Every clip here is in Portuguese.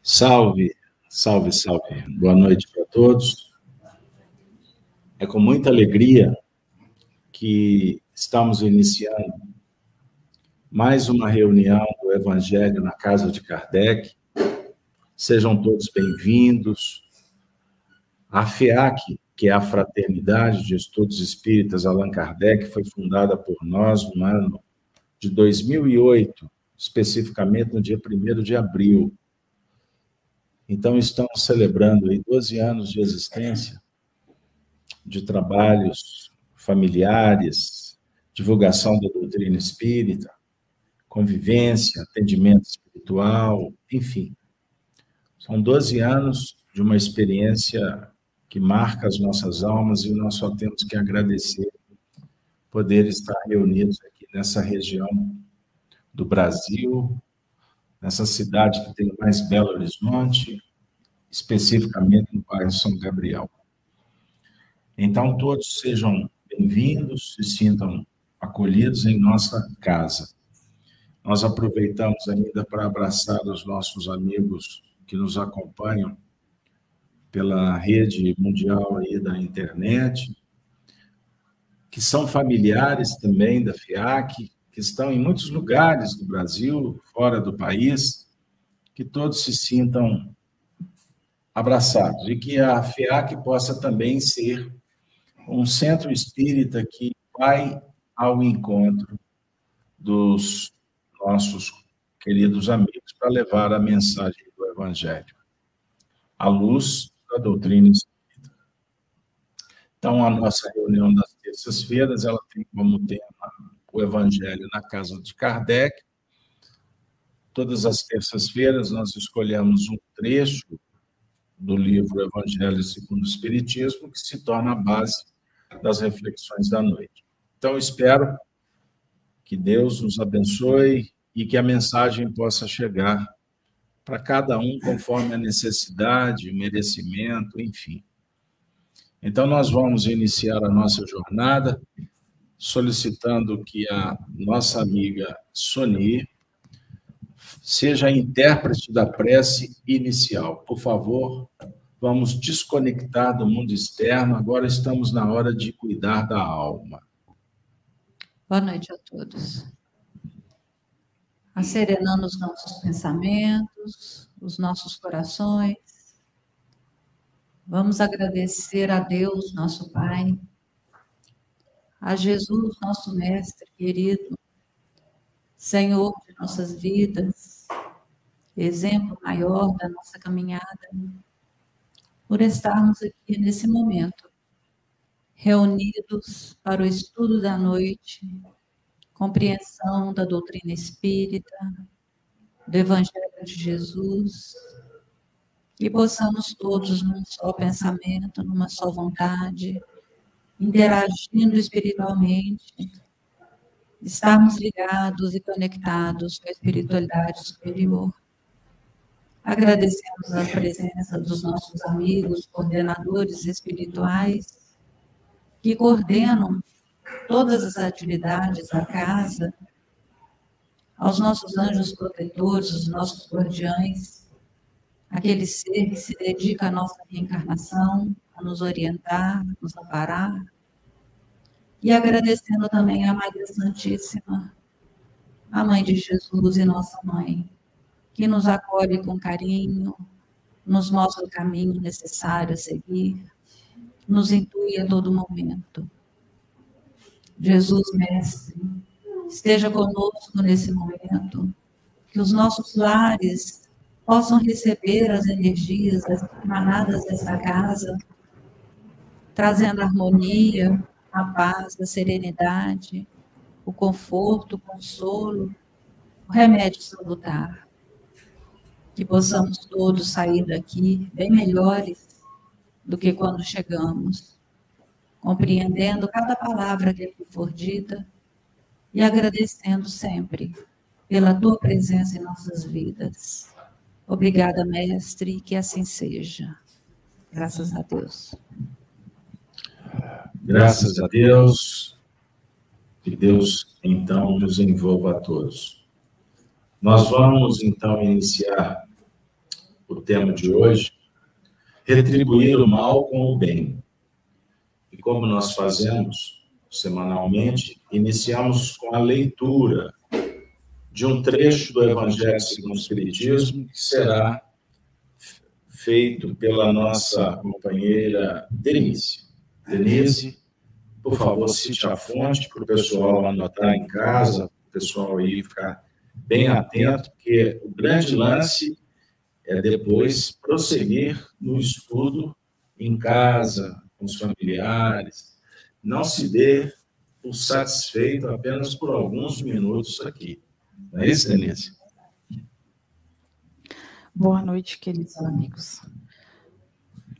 Salve, salve, salve. Boa noite para todos. É com muita alegria que estamos iniciando mais uma reunião do Evangelho na casa de Kardec. Sejam todos bem-vindos. A FEAC, que é a Fraternidade de Estudos Espíritas Allan Kardec, foi fundada por nós no ano de 2008, especificamente no dia 1 de abril. Então, estamos celebrando aí 12 anos de existência, de trabalhos familiares, divulgação da doutrina espírita, convivência, atendimento espiritual, enfim. São 12 anos de uma experiência que marca as nossas almas e nós só temos que agradecer poder estar reunidos aqui nessa região do Brasil, nessa cidade que tem mais belo horizonte, especificamente no bairro São Gabriel. Então, todos sejam bem-vindos, se sintam acolhidos em nossa casa. Nós aproveitamos ainda para abraçar os nossos amigos que nos acompanham pela rede mundial aí da internet, que são familiares também da FIAC, que estão em muitos lugares do Brasil, fora do país, que todos se sintam abraçados e que a FIAC possa também ser um centro espírita que vai ao encontro dos nossos queridos amigos para levar a mensagem do Evangelho, à luz da doutrina espírita. Então, a nossa reunião das terças-feiras, ela tem como tema o Evangelho na casa de Kardec. Todas as terças-feiras nós escolhemos um trecho do livro Evangelho segundo o Espiritismo, que se torna a base das reflexões da noite. Então, espero que Deus nos abençoe e que a mensagem possa chegar para cada um conforme a necessidade, merecimento, enfim. Então, nós vamos iniciar a nossa jornada solicitando que a nossa amiga Soni seja a intérprete da prece inicial. Por favor, vamos desconectar do mundo externo, agora estamos na hora de cuidar da alma. Boa noite a todos. Acerenando os nossos pensamentos, os nossos corações. Vamos agradecer a Deus, nosso Pai, a Jesus, nosso Mestre querido, Senhor de nossas vidas, exemplo maior da nossa caminhada, por estarmos aqui nesse momento, reunidos para o estudo da noite, compreensão da doutrina espírita, do Evangelho de Jesus, e possamos todos num só pensamento, numa só vontade, interagindo espiritualmente, estarmos ligados e conectados com a espiritualidade superior. Agradecemos a presença dos nossos amigos, coordenadores espirituais, que coordenam todas as atividades da casa, aos nossos anjos protetores, os nossos guardiães, aquele ser que se dedica à nossa reencarnação, a nos orientar, a nos amparar. E agradecendo também a Maria Santíssima, a Mãe de Jesus e nossa Mãe, que nos acolhe com carinho, nos mostra o caminho necessário a seguir, nos intui a todo momento. Jesus, Mestre, esteja conosco nesse momento, que os nossos lares possam receber as energias emanadas dessa casa, trazendo harmonia, a paz, a serenidade, o conforto, o consolo, o remédio salutar. Que possamos todos sair daqui bem melhores do que quando chegamos, compreendendo cada palavra que aqui for dita e agradecendo sempre pela tua presença em nossas vidas. Obrigada, mestre, que assim seja. Graças a Deus. Graças a Deus. Que Deus, então, nos envolva a todos. Nós vamos então iniciar o tema de hoje, retribuir o mal com o bem. E como nós fazemos semanalmente, iniciamos com a leitura de um trecho do Evangelho segundo o Espiritismo, que será feito pela nossa companheira Denise. Denise, por favor, cite a fonte para o pessoal anotar em casa, o pessoal aí ficar bem atento, porque o grande lance é depois prosseguir no estudo em casa, com os familiares. Não se dê por satisfeito apenas por alguns minutos aqui. Não é isso, Denise? Boa noite, queridos amigos.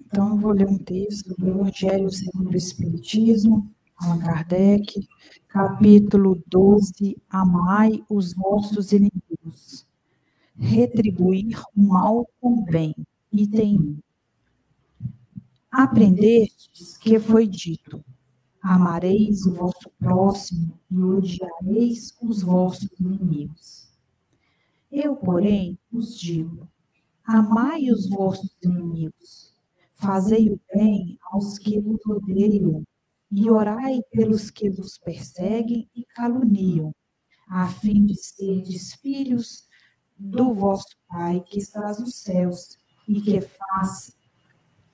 Então, eu vou ler um texto do Evangelho segundo o Espiritismo, Allan Kardec, capítulo 12, Amai os vossos inimigos. Retribuir o mal com o bem. Item 1. Aprendestes que foi dito, amareis o vosso próximo e odiareis os vossos inimigos. Eu, porém, vos digo, amai os vossos inimigos, fazei o bem aos que vos odeiam, e orai pelos que vos perseguem e caluniam, a fim de serdes filhos do vosso Pai que estás nos céus, e que faz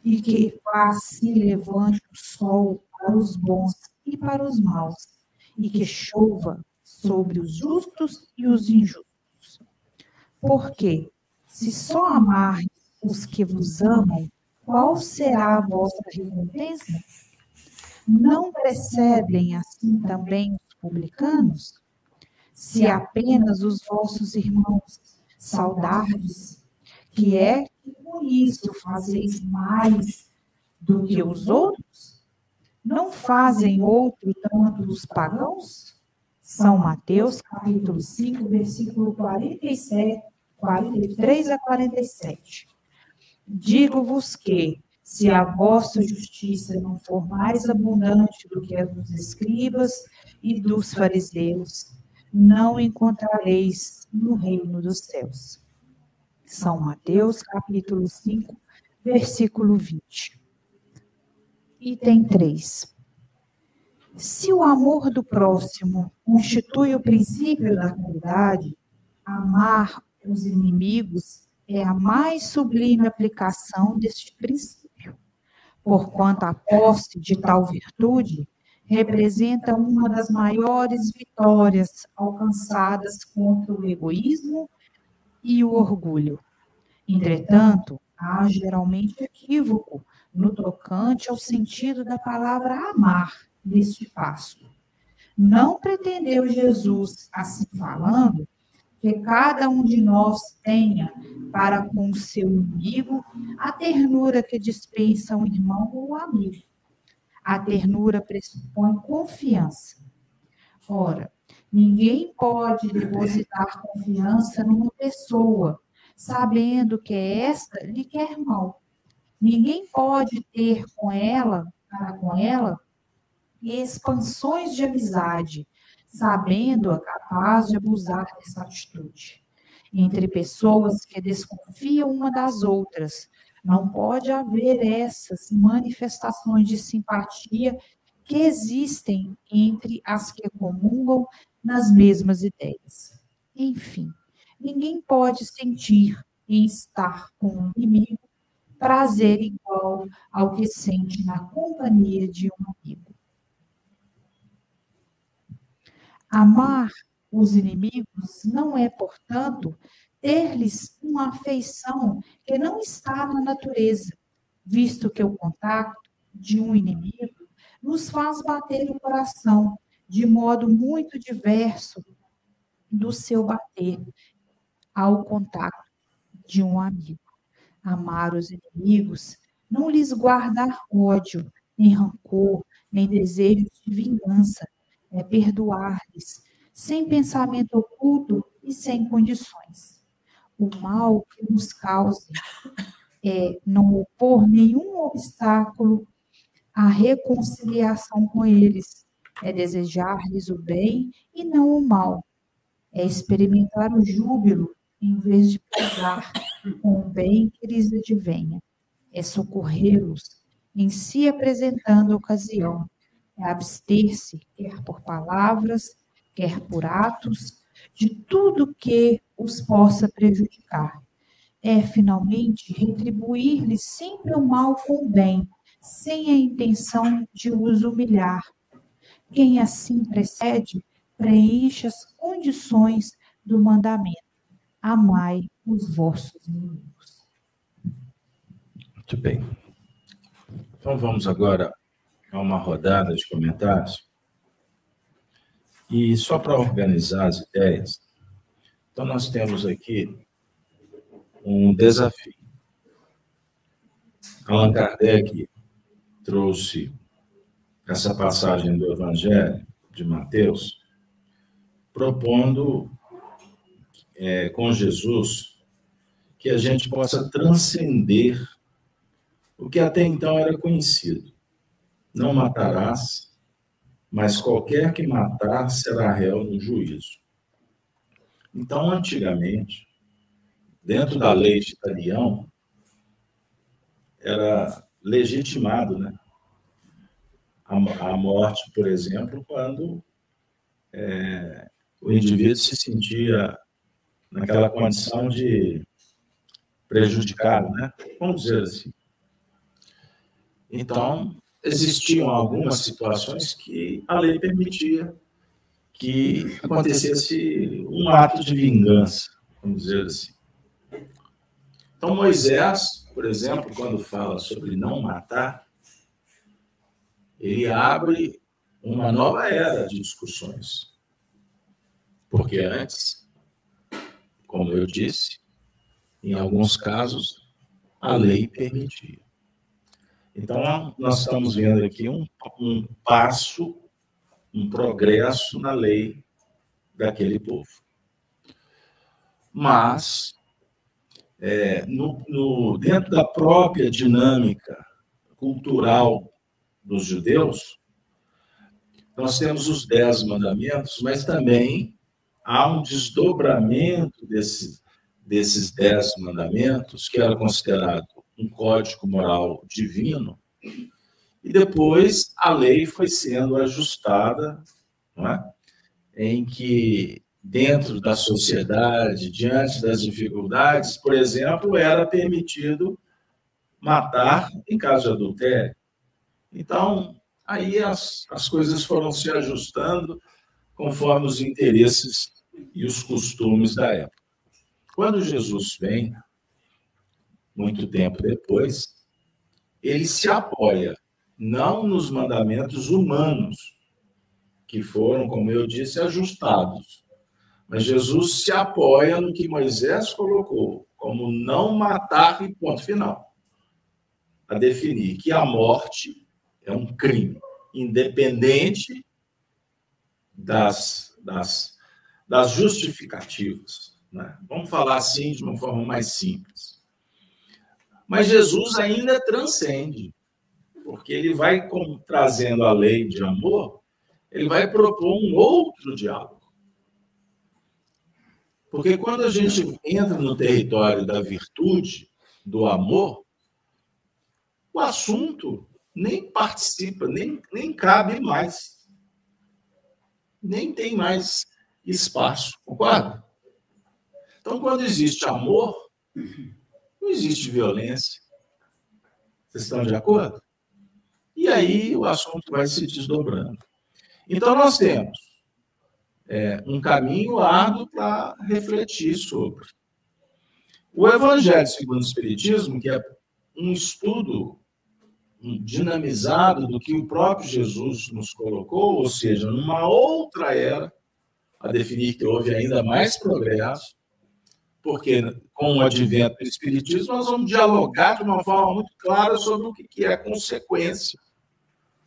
e que faz se levante o sol para os bons e para os maus, e que chova sobre os justos e os injustos. Porque, se só amardes os que vos amam, qual será a vossa recompensa? Não precedem assim também os publicanos? Se apenas os vossos irmãos saudardes, que é que com isso fazeis mais do que os outros? Não fazem outro tanto os pagãos? São Mateus, capítulo 5, versículo 47, 43 a 47. Digo-vos que, se a vossa justiça não for mais abundante do que a dos escribas e dos fariseus, não encontrareis no reino dos céus. São Mateus, capítulo 5, versículo 20. Item 3. Se o amor do próximo constitui o princípio da caridade, amar os inimigos é a mais sublime aplicação deste princípio porquanto a posse de tal virtude representa uma das maiores vitórias alcançadas contra o egoísmo e o orgulho. Entretanto, há geralmente equívoco no tocante ao sentido da palavra amar neste passo. Não pretendeu Jesus, assim falando, que cada um de nós tenha para com o seu inimigo a ternura que dispensa um irmão ou amigo. A ternura pressupõe confiança. Ora, ninguém pode depositar confiança numa pessoa, sabendo que esta lhe quer mal. Ninguém pode ter com ela, com ela, expansões de amizade, sabendo-a capaz de abusar dessa atitude. Entre pessoas que desconfiam uma das outras, não pode haver essas manifestações de simpatia que existem entre as que comungam nas mesmas ideias. Enfim, ninguém pode sentir em estar com um inimigo prazer igual ao que sente na companhia de um amigo. Amar os inimigos não é, portanto, ter-lhes uma afeição que não está na natureza, visto que o contato de um inimigo nos faz bater o coração de modo muito diverso do seu bater ao contato de um amigo. Amar os inimigos, não lhes guardar ódio, nem rancor, nem desejos de vingança, é perdoar-lhes, sem pensamento oculto e sem condições. O mal que nos cause é não opor nenhum obstáculo à reconciliação com eles, é desejar-lhes o bem e não o mal, É experimentar o júbilo em vez de pesar com bem que lhes advenha. É socorrê-los em se apresentando a ocasião. É abster-se, quer por palavras, quer por atos, de tudo que os possa prejudicar. É, finalmente, retribuir-lhes sempre o mal com o bem, sem a intenção de os humilhar. Quem assim precede, preenche as condições do mandamento. Amai os vossos inimigos. Muito bem. Então vamos agora a uma rodada de comentários. E só para organizar as ideias, então nós temos aqui um desafio. Allan Kardec trouxe essa passagem do Evangelho de Mateus, propondo é, com Jesus que a gente possa transcender o que até então era conhecido. Não matarás, mas qualquer que matar será réu no juízo. Então, antigamente, dentro da lei de Italião, era legitimado né? a, a morte, por exemplo, quando é, o indivíduo se sentia naquela condição de prejudicado, né? Vamos dizer assim. Então, existiam algumas situações que a lei permitia que acontecesse um ato de vingança, vamos dizer assim. Então, Moisés, por exemplo, quando fala sobre não matar, ele abre uma nova era de discussões. Porque antes, como eu disse, em alguns casos, a lei permitia. Então, nós estamos vendo aqui um, um passo, um progresso na lei daquele povo. Mas, é, no, no, dentro da própria dinâmica cultural dos judeus, nós temos os dez mandamentos, mas também há um desdobramento desse, desses dez mandamentos, que era considerado um código moral divino, e depois a lei foi sendo ajustada, é? em que, dentro da sociedade, diante das dificuldades, por exemplo, era permitido matar em caso de adultério. Então, aí as, as coisas foram se ajustando conforme os interesses e os costumes da época. Quando Jesus vem, muito tempo depois, ele se apoia não nos mandamentos humanos, que foram, como eu disse, ajustados, mas Jesus se apoia no que Moisés colocou, como não matar e ponto final. A definir que a morte é um crime, independente das, das, das justificativas. Né? Vamos falar assim de uma forma mais simples. Mas Jesus ainda transcende, porque ele vai com, trazendo a lei de amor, ele vai propor um outro diálogo. Porque quando a gente entra no território da virtude, do amor, o assunto nem participa, nem, nem cabe mais. Nem tem mais espaço, concorda? Então, quando existe amor, não existe violência. Vocês estão de acordo? E aí o assunto vai se desdobrando. Então, nós temos é, um caminho árduo para refletir sobre. O Evangelho segundo o Espiritismo, que é um estudo dinamizado do que o próprio Jesus nos colocou, ou seja, numa outra era, a definir que houve ainda mais progresso, porque com o advento do Espiritismo nós vamos dialogar de uma forma muito clara sobre o que é consequência,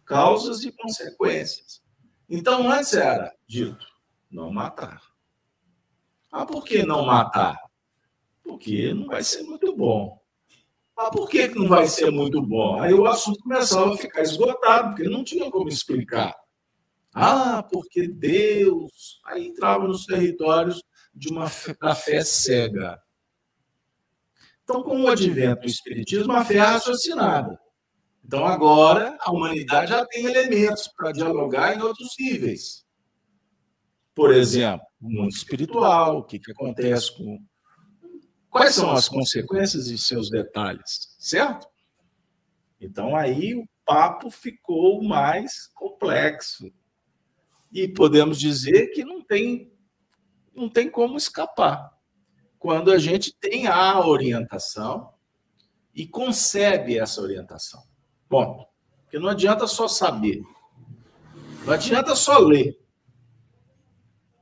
causas e consequências. Então, antes era dito, não matar. Ah, por que não matar? Porque não vai ser muito bom. Ah, por que não vai ser muito bom? Aí o assunto começava a ficar esgotado, porque não tinha como explicar Ah, porque Deus. Aí entrava nos territórios de uma da fé cega. Então, com o advento do Espiritismo, a fé é raciocinada. Então, agora, a humanidade já tem elementos para dialogar em outros níveis. Por exemplo, o mundo espiritual, o que, que acontece com. Quais são as consequências e seus detalhes, certo? Então, aí o papo ficou mais complexo. E podemos dizer que não tem, não tem como escapar. Quando a gente tem a orientação e concebe essa orientação. Bom, porque não adianta só saber. Não adianta só ler.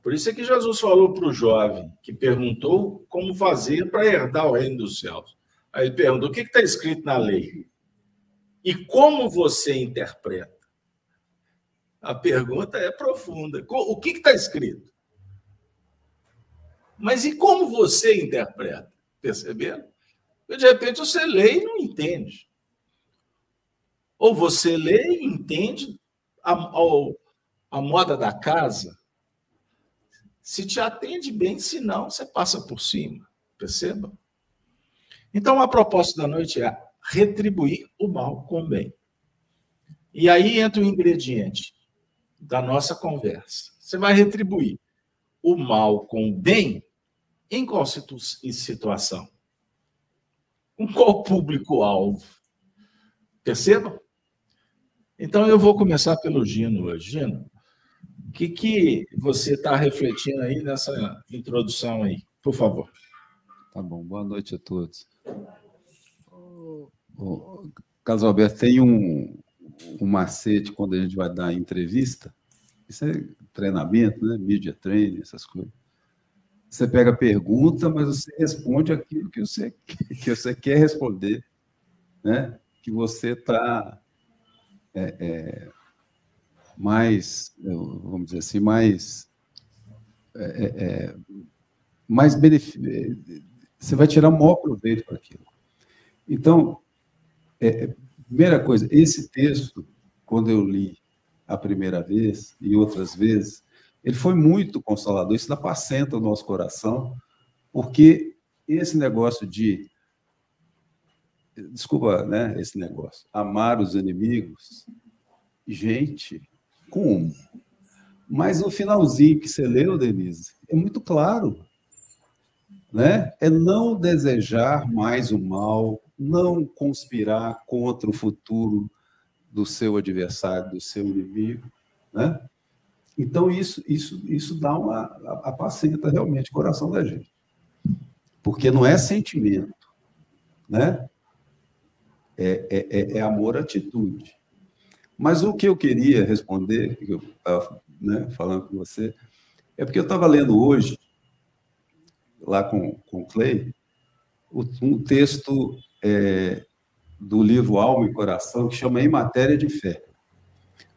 Por isso é que Jesus falou para o jovem que perguntou como fazer para herdar o reino dos céus. Aí ele perguntou: o que está escrito na lei? E como você interpreta? A pergunta é profunda. O que está escrito? Mas e como você interpreta? Percebendo? de repente você lê e não entende. Ou você lê e entende a, a, a moda da casa, se te atende bem, se não, você passa por cima. Perceba? Então, a proposta da noite é retribuir o mal com o bem. E aí entra o ingrediente da nossa conversa. Você vai retribuir o mal com o bem em qual situação? Com qual público-alvo? Percebam? Então eu vou começar pelo Gino hoje. Gino, o que, que você está refletindo aí nessa introdução aí? Por favor. Tá bom, boa noite a todos. O Carlos Alberto, tem um, um macete quando a gente vai dar entrevista, isso é treinamento, né? Media training, essas coisas. Você pega a pergunta, mas você responde aquilo que você, que você quer responder, né? Que você está é, é, mais, vamos dizer assim, mais, é, é, é mais benefício. Você vai tirar o maior proveito para aquilo. Então, é, primeira coisa, esse texto, quando eu li a primeira vez e outras vezes, ele foi muito consolador. Isso apacenta o nosso coração, porque esse negócio de desculpa, né, esse negócio, amar os inimigos, gente, como? Mas no finalzinho que você leu, Denise, é muito claro, né? É não desejar mais o mal, não conspirar contra o futuro do seu adversário, do seu inimigo, né? Então isso isso isso dá uma apacenta realmente o coração da gente, porque não é sentimento, né? é, é, é, é amor atitude. Mas o que eu queria responder, que eu estava né, falando com você, é porque eu estava lendo hoje, lá com, com o Clay, um texto é, do livro Alma e Coração, que chama Em Matéria de Fé.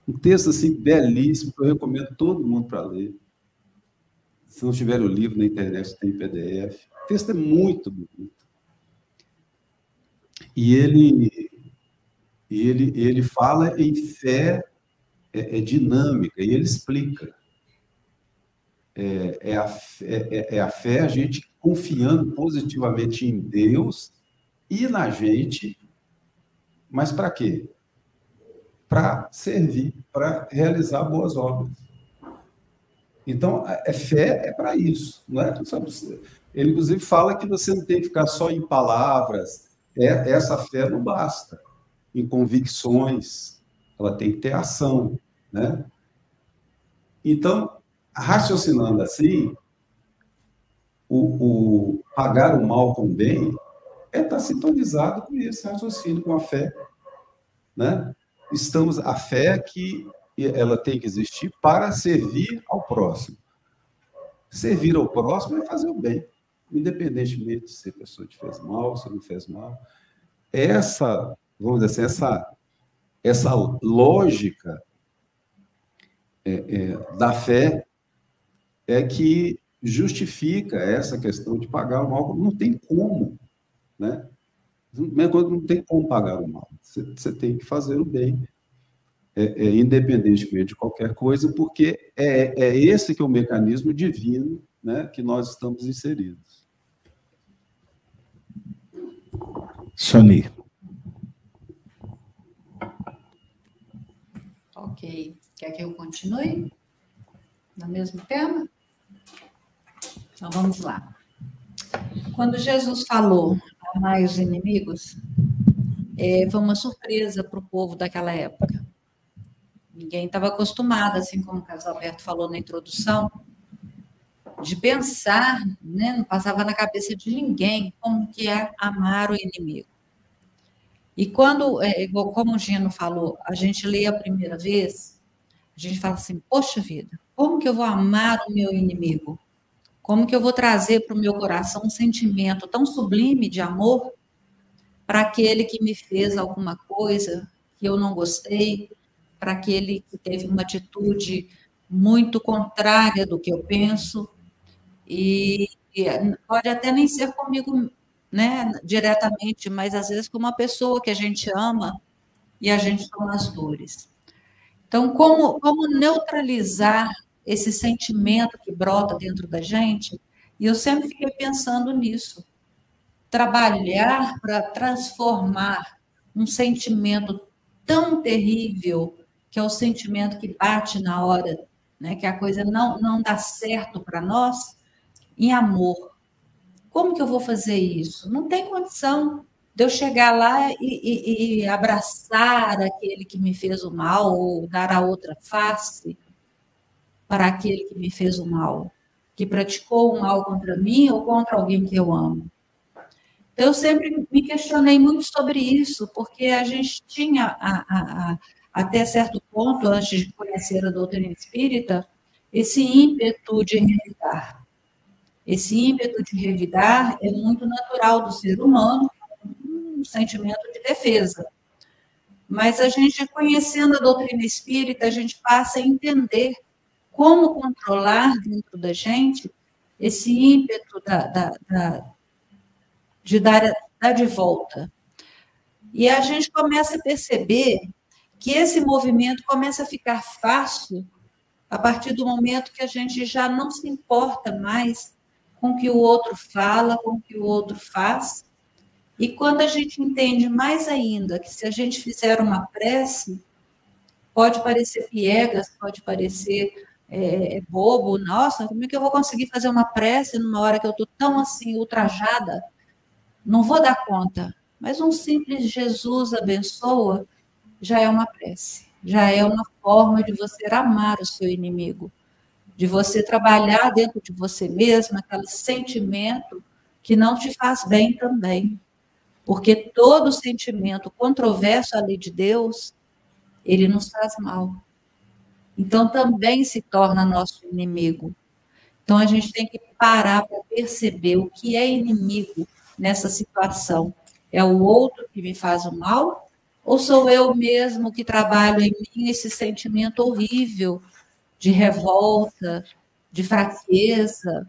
Um texto assim belíssimo, que eu recomendo todo mundo para ler. Se não tiver o livro na internet, tem PDF. O texto é muito bonito. E ele, ele, ele fala em fé é, é dinâmica, e ele explica. É, é, a, é, é a fé a gente confiando positivamente em Deus e na gente, mas para quê? Para servir, para realizar boas obras. Então, é fé é para isso, não é? Ele inclusive fala que você não tem que ficar só em palavras, é, essa fé não basta. Em convicções, ela tem que ter ação, né? Então, raciocinando assim, o, o pagar o mal com o bem é estar sintonizado com esse raciocínio, com a fé, né? Estamos a fé que ela tem que existir para servir ao próximo. Servir ao próximo é fazer o bem independentemente se a pessoa te fez mal, se não fez mal. Essa, vamos dizer assim, essa, essa lógica é, é, da fé é que justifica essa questão de pagar o mal. Não tem como, né? Não tem como pagar o mal. Você, você tem que fazer o bem. é, é, independentemente de qualquer coisa, porque é, é esse que é o mecanismo divino né, que nós estamos inseridos. Sony. Ok. Quer que eu continue? No mesmo tema? Então vamos lá. Quando Jesus falou amai os inimigos, é, foi uma surpresa para o povo daquela época. Ninguém estava acostumado, assim como o Carlos Alberto falou na introdução, de pensar, né, não passava na cabeça de ninguém como que é amar o inimigo. E quando, é, como o Gino falou, a gente lê a primeira vez, a gente fala assim, poxa vida, como que eu vou amar o meu inimigo? Como que eu vou trazer para o meu coração um sentimento tão sublime de amor para aquele que me fez alguma coisa que eu não gostei, para aquele que teve uma atitude muito contrária do que eu penso, e, pode até nem ser comigo né, diretamente, mas às vezes com uma pessoa que a gente ama e a gente toma as dores. Então, como, como neutralizar esse sentimento que brota dentro da gente? E eu sempre fiquei pensando nisso. Trabalhar para transformar um sentimento tão terrível que é o sentimento que bate na hora, né, que a coisa não, não dá certo para nós, em amor. Como que eu vou fazer isso? Não tem condição de eu chegar lá e, e, e abraçar aquele que me fez o mal, ou dar a outra face para aquele que me fez o mal, que praticou o mal contra mim ou contra alguém que eu amo. Então, eu sempre me questionei muito sobre isso, porque a gente tinha a, a, a até certo ponto, antes de conhecer a doutrina espírita, esse ímpeto de revidar. Esse ímpeto de revidar é muito natural do ser humano, um sentimento de defesa. Mas a gente, conhecendo a doutrina espírita, a gente passa a entender como controlar dentro da gente esse ímpeto da, da, da, de dar, dar de volta. E a gente começa a perceber que esse movimento começa a ficar fácil a partir do momento que a gente já não se importa mais com o que o outro fala, com o que o outro faz. E quando a gente entende mais ainda que se a gente fizer uma prece, pode parecer piegas, pode parecer é, é bobo, nossa, como é que eu vou conseguir fazer uma prece numa hora que eu estou tão assim ultrajada? Não vou dar conta. Mas um simples Jesus abençoa já é uma prece, já é uma forma de você amar o seu inimigo, de você trabalhar dentro de você mesmo aquele sentimento que não te faz bem também. Porque todo sentimento controverso à lei de Deus, ele nos faz mal. Então também se torna nosso inimigo. Então a gente tem que parar para perceber o que é inimigo nessa situação. É o outro que me faz o mal ou sou eu mesmo que trabalho em mim esse sentimento horrível de revolta, de fraqueza,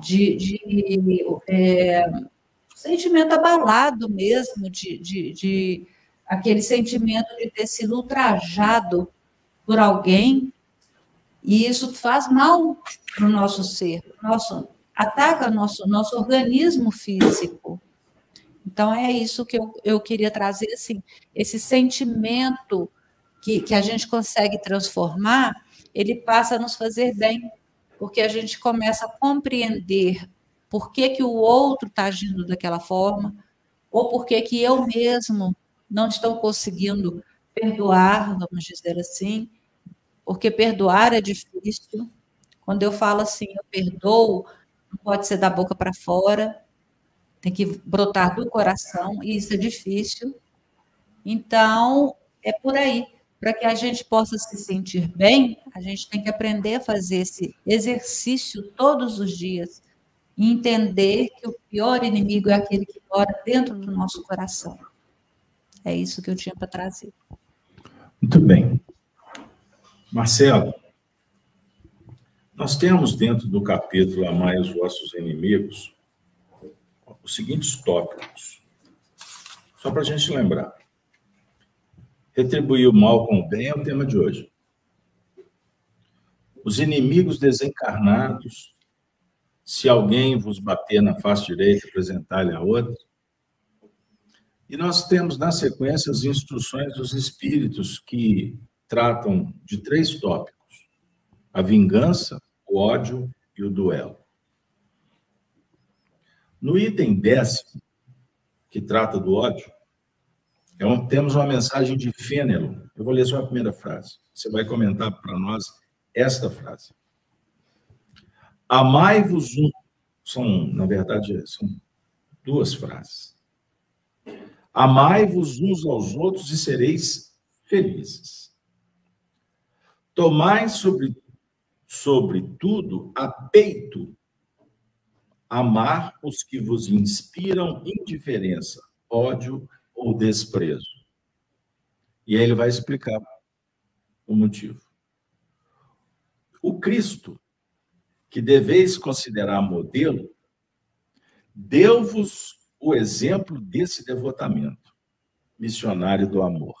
de, de é, sentimento abalado mesmo, de, de, de aquele sentimento de ter sido ultrajado por alguém, e isso faz mal para o nosso ser, nosso, ataca nosso, nosso organismo físico. Então, é isso que eu, eu queria trazer, assim, esse sentimento que, que a gente consegue transformar, ele passa a nos fazer bem, porque a gente começa a compreender por que, que o outro está agindo daquela forma, ou por que, que eu mesmo não estou conseguindo perdoar, vamos dizer assim, porque perdoar é difícil. Quando eu falo assim, eu perdoo, não pode ser da boca para fora, tem que brotar do coração, e isso é difícil. Então, é por aí. Para que a gente possa se sentir bem, a gente tem que aprender a fazer esse exercício todos os dias e entender que o pior inimigo é aquele que mora dentro do nosso coração. É isso que eu tinha para trazer. Muito bem. Marcelo, nós temos dentro do capítulo Amai os vossos inimigos os seguintes tópicos, só para a gente lembrar. Retribuir o mal com o bem é o tema de hoje. Os inimigos desencarnados, se alguém vos bater na face direita, apresentar-lhe a outra. E nós temos, na sequência, as instruções dos espíritos que tratam de três tópicos: a vingança, o ódio e o duelo. No item décimo, que trata do ódio, é um, temos uma mensagem de Fênelon. Eu vou ler só a primeira frase. Você vai comentar para nós esta frase. Amai-vos um. São, na verdade, são duas frases. Amai-vos uns aos outros e sereis felizes. Tomai sobre, tudo a peito amar os que vos inspiram indiferença, ódio ou desprezo. E aí ele vai explicar o motivo. O Cristo, que deveis considerar modelo, deu-vos o exemplo desse devotamento, missionário do amor.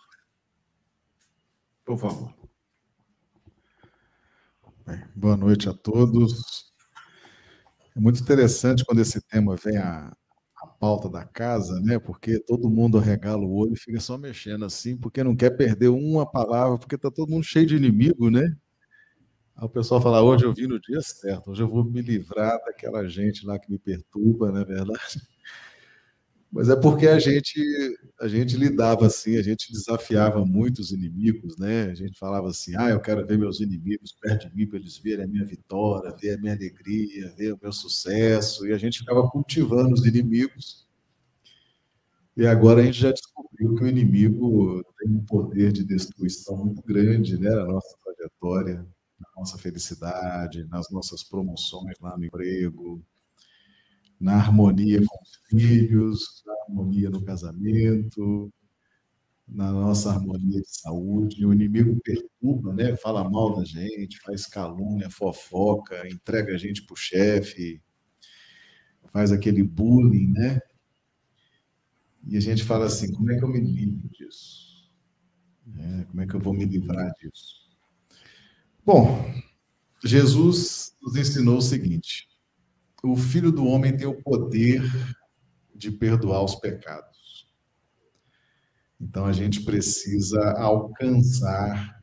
Por favor. Boa noite a todos. É muito interessante quando esse tema vem à, à pauta da casa, né? Porque todo mundo regala o olho e fica só mexendo assim, porque não quer perder uma palavra, porque está todo mundo cheio de inimigo, né? Aí o pessoal fala, hoje eu vim no dia certo, hoje eu vou me livrar daquela gente lá que me perturba, não é verdade? Mas é porque a gente a gente lidava assim, a gente desafiava muitos inimigos, né? A gente falava assim: "Ah, eu quero ver meus inimigos perto de mim para eles verem a minha vitória, ver a minha alegria, ver o meu sucesso". E a gente ficava cultivando os inimigos. E agora a gente já descobriu que o inimigo tem um poder de destruição muito grande, né, na nossa trajetória na nossa felicidade, nas nossas promoções lá no emprego, na harmonia com os filhos, na harmonia no casamento, na nossa harmonia de saúde. O inimigo perturba, né? fala mal da gente, faz calúnia, fofoca, entrega a gente para o chefe, faz aquele bullying, né? E a gente fala assim: como é que eu me livro disso? É, como é que eu vou me livrar disso? Bom, Jesus nos ensinou o seguinte: o Filho do Homem tem o poder de perdoar os pecados. Então a gente precisa alcançar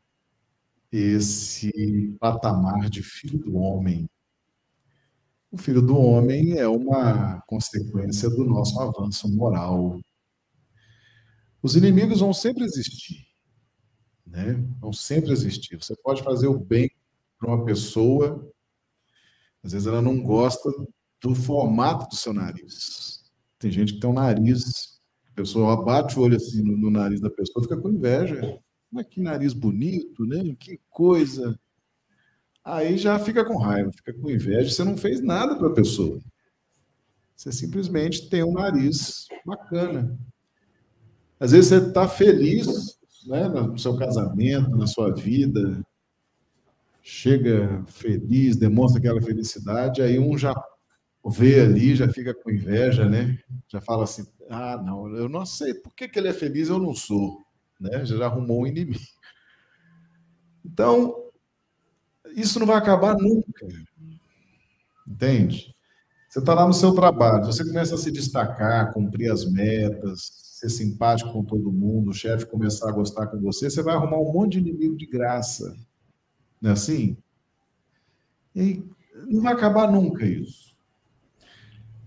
esse patamar de Filho do Homem. O Filho do Homem é uma consequência do nosso avanço moral. Os inimigos vão sempre existir né? Vão sempre existir. Você pode fazer o bem para uma pessoa, às vezes ela não gosta do formato do seu nariz. Tem gente que tem um nariz, a pessoa bate o olho assim no, no nariz da pessoa, fica com inveja. Mas que nariz bonito, né? Que coisa. Aí já fica com raiva, fica com inveja. Você não fez nada para a pessoa. Você simplesmente tem um nariz bacana. Às vezes você está feliz né, no seu casamento, na sua vida, chega feliz, demonstra aquela felicidade, aí um já vê ali, já fica com inveja, né? Já fala assim: ah, não, eu não sei, por que, que ele é feliz eu não sou? Né? Já arrumou um inimigo. Então, isso não vai acabar nunca. Entende? Você está lá no seu trabalho, você começa a se destacar, cumprir as metas, ser simpático com todo mundo, o chefe começar a gostar com você, você vai arrumar um monte de inimigo de graça. Não é assim? E não vai acabar nunca isso.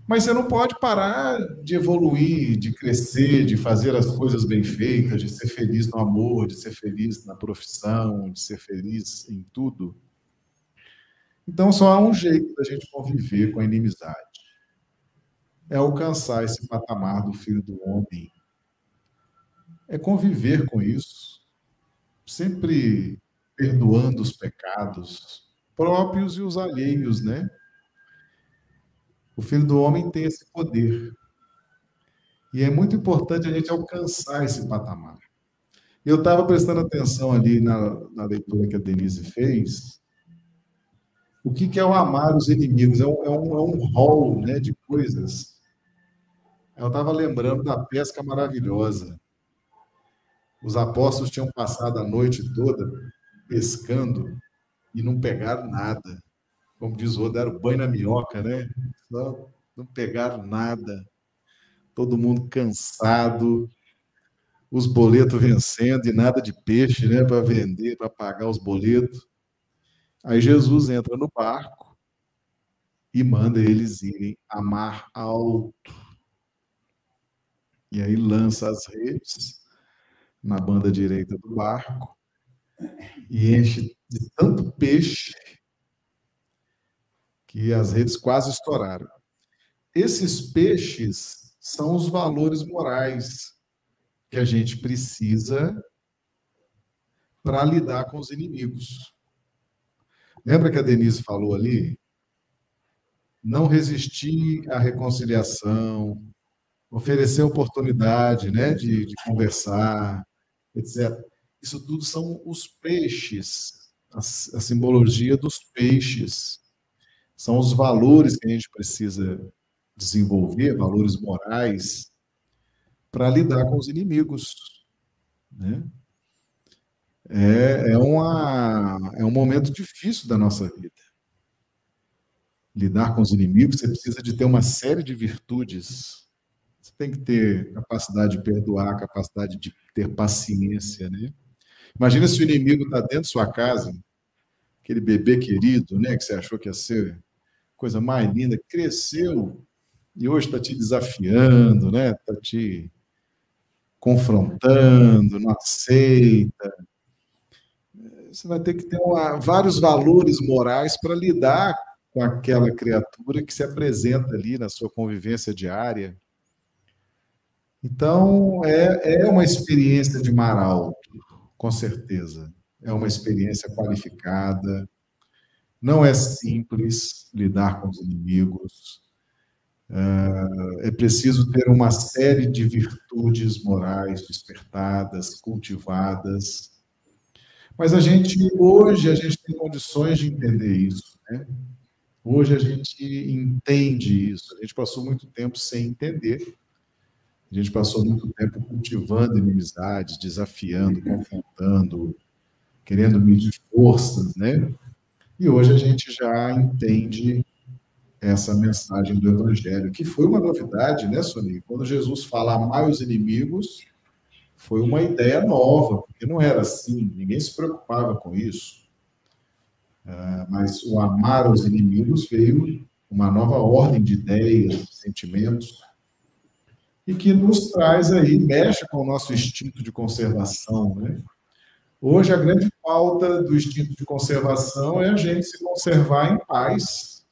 Mas você não pode parar de evoluir, de crescer, de fazer as coisas bem feitas, de ser feliz no amor, de ser feliz na profissão, de ser feliz em tudo. Então, só há um jeito da gente conviver com a inimizade. É alcançar esse patamar do Filho do Homem, é conviver com isso, sempre perdoando os pecados próprios e os alheios, né? O Filho do Homem tem esse poder. E é muito importante a gente alcançar esse patamar. Eu estava prestando atenção ali na, na, leitura que a Denise fez. O que, que é o amar os inimigos? É um, é um, é um rol né, de coisas. Eu estava lembrando da pesca maravilhosa. Os apóstolos tinham passado a noite toda pescando e não pegaram nada. Como diz o outro, deram banho na minhoca, né? Não, não pegaram nada. Todo mundo cansado, os boletos vencendo e nada de peixe, né? Para vender, para pagar os boletos. Aí Jesus entra no barco e manda eles irem a mar alto. E aí lança as redes na banda direita do barco e enche de tanto peixe que as redes quase estouraram. Esses peixes são os valores morais que a gente precisa para lidar com os inimigos. Lembra que a Denise falou ali? Não resistir à reconciliação, oferecer oportunidade né, de, de conversar, etc. Isso tudo são os peixes, a, a simbologia dos peixes. São os valores que a gente precisa desenvolver, valores morais, para lidar com os inimigos. Né? É, é, uma, é um momento difícil da nossa vida. Lidar com os inimigos, você precisa de ter uma série de virtudes você tem que ter capacidade de perdoar, capacidade de ter paciência, né? Imagina se o inimigo está dentro da sua casa, aquele bebê querido, né, que você achou que ia ser coisa mais linda, cresceu e hoje está te desafiando, né? Está te confrontando, não aceita. Você vai ter que ter uma, vários valores morais para lidar com aquela criatura que se apresenta ali na sua convivência diária. Então, é, é uma experiência de mar alto, com certeza. É uma experiência qualificada. Não é simples lidar com os inimigos. É, é preciso ter uma série de virtudes morais despertadas, cultivadas. Mas a gente, hoje, a gente tem condições de entender isso. Né? Hoje a gente entende isso. A gente passou muito tempo sem entender. A gente passou muito tempo cultivando inimizades, desafiando, confrontando, querendo medir forças, né? E hoje a gente já entende essa mensagem do Evangelho, que foi uma novidade, né, Sony? Quando Jesus fala amar os inimigos, foi uma ideia nova, porque não era assim, ninguém se preocupava com isso. Uh, mas o amar os inimigos veio uma nova ordem de ideias, de sentimentos, e que nos traz aí, mexe com o nosso instinto de conservação, né? Hoje, a grande pauta do instinto de conservação é a gente se conservar em paz,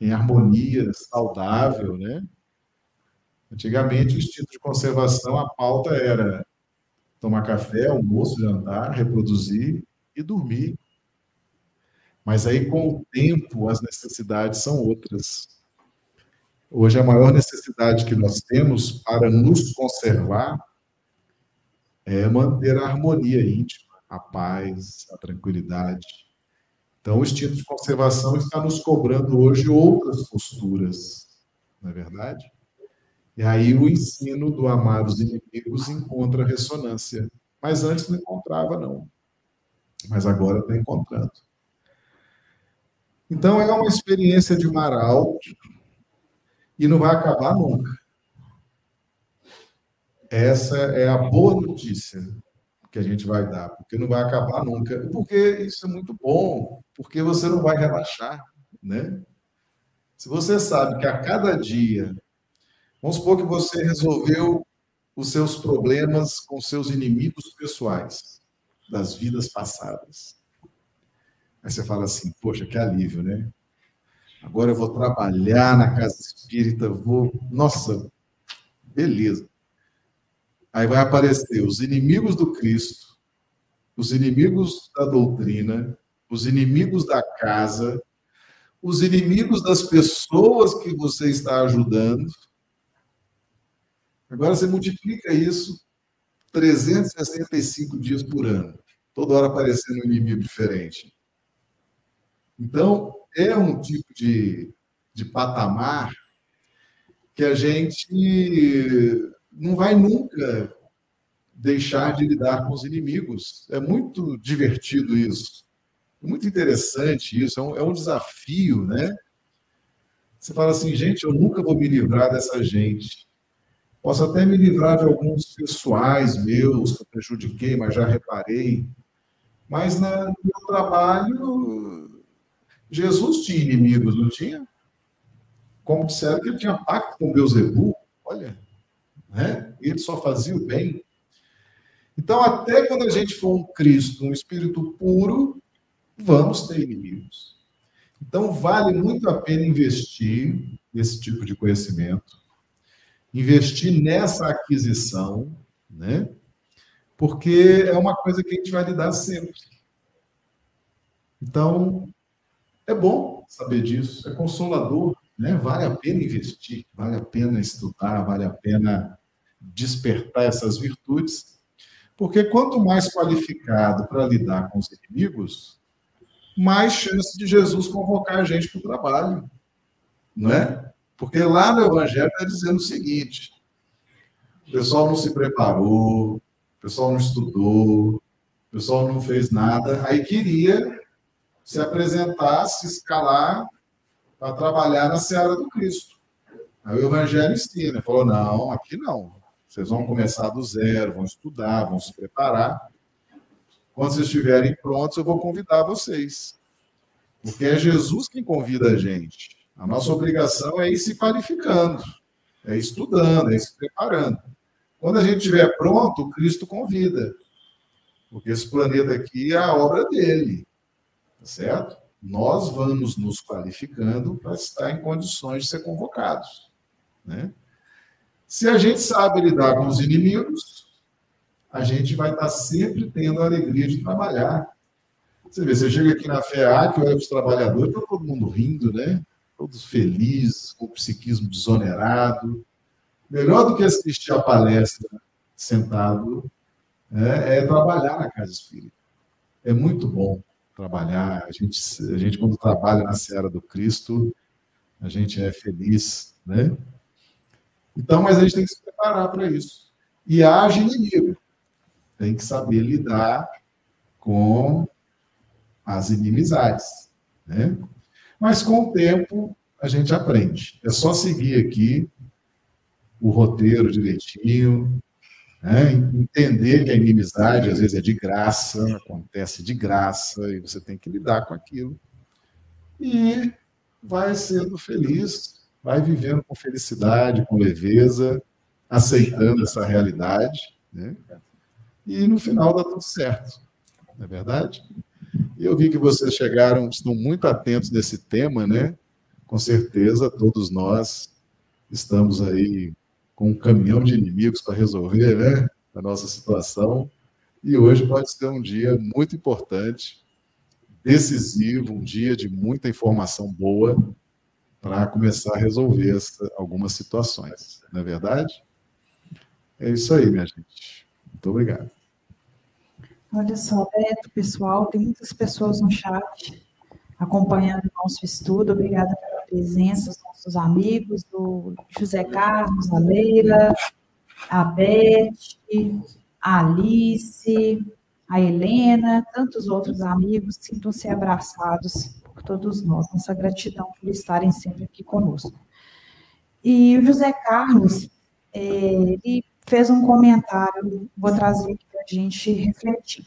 em harmonia, saudável, né? Antigamente, o instinto de conservação, a pauta era tomar café, almoço, jantar, reproduzir e dormir. Mas aí, com o tempo, as necessidades são outras. Hoje, a maior necessidade que nós temos para nos conservar é manter a harmonia íntima, a paz, a tranquilidade. Então, o instinto de conservação está nos cobrando hoje outras posturas, não é verdade? E aí o ensino do amar os inimigos encontra ressonância. Mas antes não encontrava, não. Mas agora está encontrando. Então, é uma experiência de mar alto, e não vai acabar nunca. Essa é a boa notícia que a gente vai dar, porque não vai acabar nunca. Porque isso é muito bom, porque você não vai relaxar, né? Se você sabe que a cada dia, vamos supor que você resolveu os seus problemas com seus inimigos pessoais das vidas passadas. Aí você fala assim, poxa, que alívio, né? Agora eu vou trabalhar na casa espírita, vou. Nossa, beleza. Aí vai aparecer os inimigos do Cristo, os inimigos da doutrina, os inimigos da casa, os inimigos das pessoas que você está ajudando. Agora você multiplica isso 365 dias por ano, toda hora aparecendo um inimigo diferente. Então, é um tipo de, de patamar que a gente não vai nunca deixar de lidar com os inimigos. É muito divertido isso. É muito interessante isso. É um, é um desafio, né? Você fala assim, gente, eu nunca vou me livrar dessa gente. Posso até me livrar de alguns pessoais meus que eu prejudiquei, mas já reparei. Mas na, no meu trabalho, Jesus tinha inimigos, não tinha? Como disseram que ele tinha pacto com Beuzebu. Olha, né? ele só fazia o bem. Então, até quando a gente for um Cristo, um espírito puro, vamos ter inimigos. Então, vale muito a pena investir nesse tipo de conhecimento, investir nessa aquisição, né? Porque é uma coisa que a gente vai lidar sempre. Então, é bom saber disso, é consolador, né? Vale a pena investir, vale a pena estudar, vale a pena despertar essas virtudes, porque quanto mais qualificado para lidar com os inimigos, mais chance de Jesus convocar a gente para o trabalho, não é? Porque lá no Evangelho está dizendo o seguinte: o pessoal não se preparou, o pessoal não estudou, o pessoal não fez nada, aí queria se apresentar, se escalar para trabalhar na seara do Cristo. Aí o Evangelho ensina, falou: não, aqui não. Vocês vão começar do zero, vão estudar, vão se preparar. Quando vocês estiverem prontos, eu vou convidar vocês. Porque é Jesus quem convida a gente. A nossa obrigação é ir se qualificando, é ir estudando, é ir se preparando. Quando a gente estiver pronto, Cristo convida. Porque esse planeta aqui é a obra dele. Certo? Nós vamos nos qualificando para estar em condições de ser convocados. Né? Se a gente sabe lidar com os inimigos, a gente vai estar sempre tendo a alegria de trabalhar. Você vê, você chega aqui na FEAC, olha os trabalhadores, está todo mundo rindo, né? Todos felizes, com o psiquismo desonerado. Melhor do que assistir a palestra sentado é, é trabalhar na casa espírita. É muito bom trabalhar. A gente, a gente, quando trabalha na Seara do Cristo, a gente é feliz, né? Então, mas a gente tem que se preparar para isso. E age inimigo. Tem que saber lidar com as inimizades. Né? Mas com o tempo a gente aprende. É só seguir aqui o roteiro direitinho, né? entender que a inimizade às vezes é de graça, acontece de graça, e você tem que lidar com aquilo. E vai sendo feliz, vai vivendo com felicidade, com leveza, aceitando essa realidade, né? E no final dá tudo certo, não é verdade? Eu vi que vocês chegaram, estão muito atentos nesse tema, né? Com certeza todos nós estamos aí com um caminhão de inimigos para resolver, né? A nossa situação. E hoje pode ser um dia muito importante, decisivo, um dia de muita informação boa para começar a resolver essa, algumas situações, não é verdade? É isso aí, minha gente. Muito obrigado. Olha só, Beto, pessoal, tem muitas pessoas no chat acompanhando o nosso estudo. Obrigada pela presença, os nossos amigos, do José Carlos, a Leira, a Beth, a Alice, a Helena, tantos outros amigos, sintam-se abraçados por todos nós. Nossa gratidão por estarem sempre aqui conosco. E o José Carlos, é, ele fez um comentário, vou trazer aqui para a gente refletir.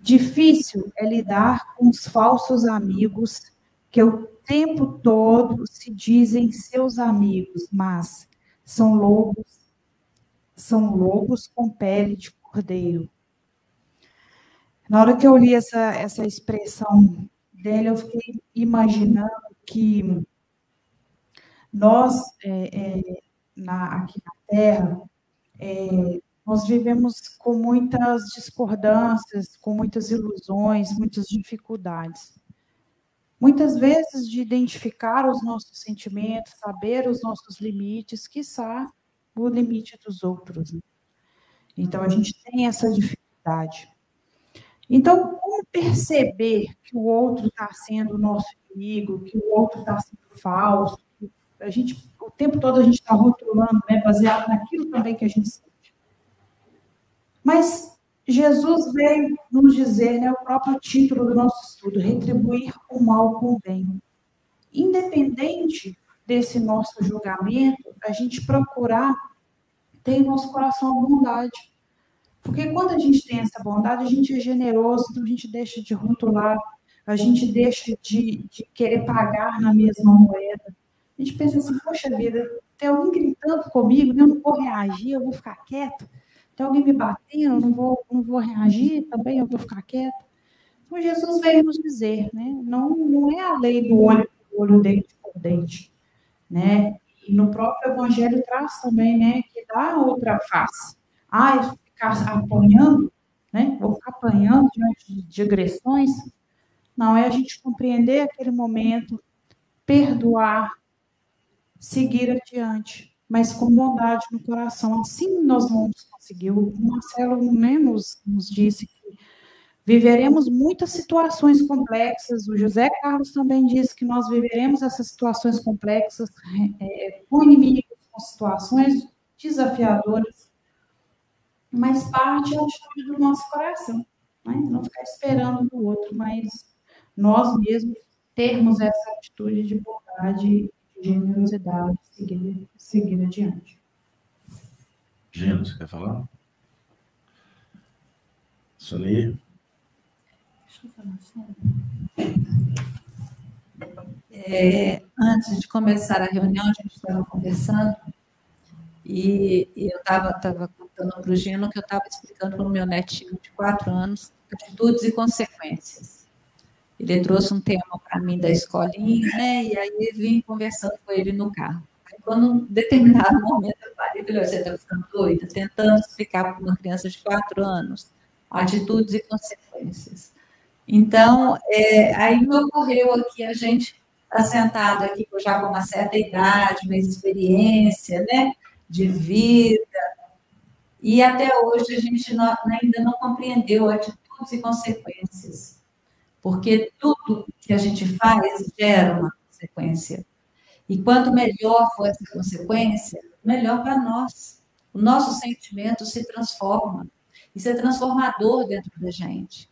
Difícil é lidar com os falsos amigos que o tempo todo se dizem seus amigos, mas são lobos, são lobos com pele de cordeiro. Na hora que eu li essa, essa expressão dele, eu fiquei imaginando que nós, é, é, na, aqui na Terra, é, nós vivemos com muitas discordâncias, com muitas ilusões, muitas dificuldades. Muitas vezes de identificar os nossos sentimentos, saber os nossos limites, quiçá o limite dos outros. Né? Então, a gente tem essa dificuldade. Então, como perceber que o outro está sendo nosso inimigo, que o outro está sendo falso? A gente, o tempo todo a gente está rotulando, né, baseado naquilo também que a gente sente. Mas Jesus veio nos dizer, né, o próprio título do nosso estudo, retribuir o mal com o bem. Independente desse nosso julgamento, a gente procurar ter em nosso coração a bondade. Porque quando a gente tem essa bondade, a gente é generoso, então a gente deixa de rotular, a gente deixa de, de querer pagar na mesma moeda. A gente pensa assim, poxa vida, tem alguém gritando comigo, né? eu não vou reagir, eu vou ficar quieto. Tem alguém me batendo, eu não vou, não vou reagir, também eu vou ficar quieto. Então Jesus veio nos dizer, né? Não, não é a lei do olho por olho, dente por dente, né? E no próprio Evangelho traz também, né, que dá outra face. Ah, ficar apanhando, né? Vou ficar apanhando diante de agressões. Não, é a gente compreender aquele momento, perdoar, seguir adiante, mas com bondade no coração. Assim nós vamos conseguir. O Marcelo né, nos, nos disse que viveremos muitas situações complexas. O José Carlos também disse que nós viveremos essas situações complexas é, com inimigos, com situações desafiadoras, mas parte é a atitude do nosso coração. Né? Não ficar esperando do outro, mas nós mesmos termos essa atitude de bondade generosidade, seguir, seguir adiante. Gênesis, você quer falar? Sonia? Deixa eu falar É, antes de começar a reunião, a gente estava conversando e, e eu estava tava contando para o Gino que eu estava explicando para o meu netinho de quatro anos atitudes e consequências. Ele trouxe um tema para mim da escolinha, né? E aí eu vim conversando com ele no carro. Aí, quando um determinado momento eu falei, falei, você está ficando doida, tentando explicar para uma criança de quatro anos atitudes e consequências. Então, é, aí me ocorreu aqui a gente está sentado aqui já com uma certa idade, mais experiência, né, de vida, e até hoje a gente não, ainda não compreendeu atitudes e consequências porque tudo que a gente faz gera uma consequência. E quanto melhor for essa consequência, melhor para nós. O nosso sentimento se transforma. Isso é transformador dentro da gente.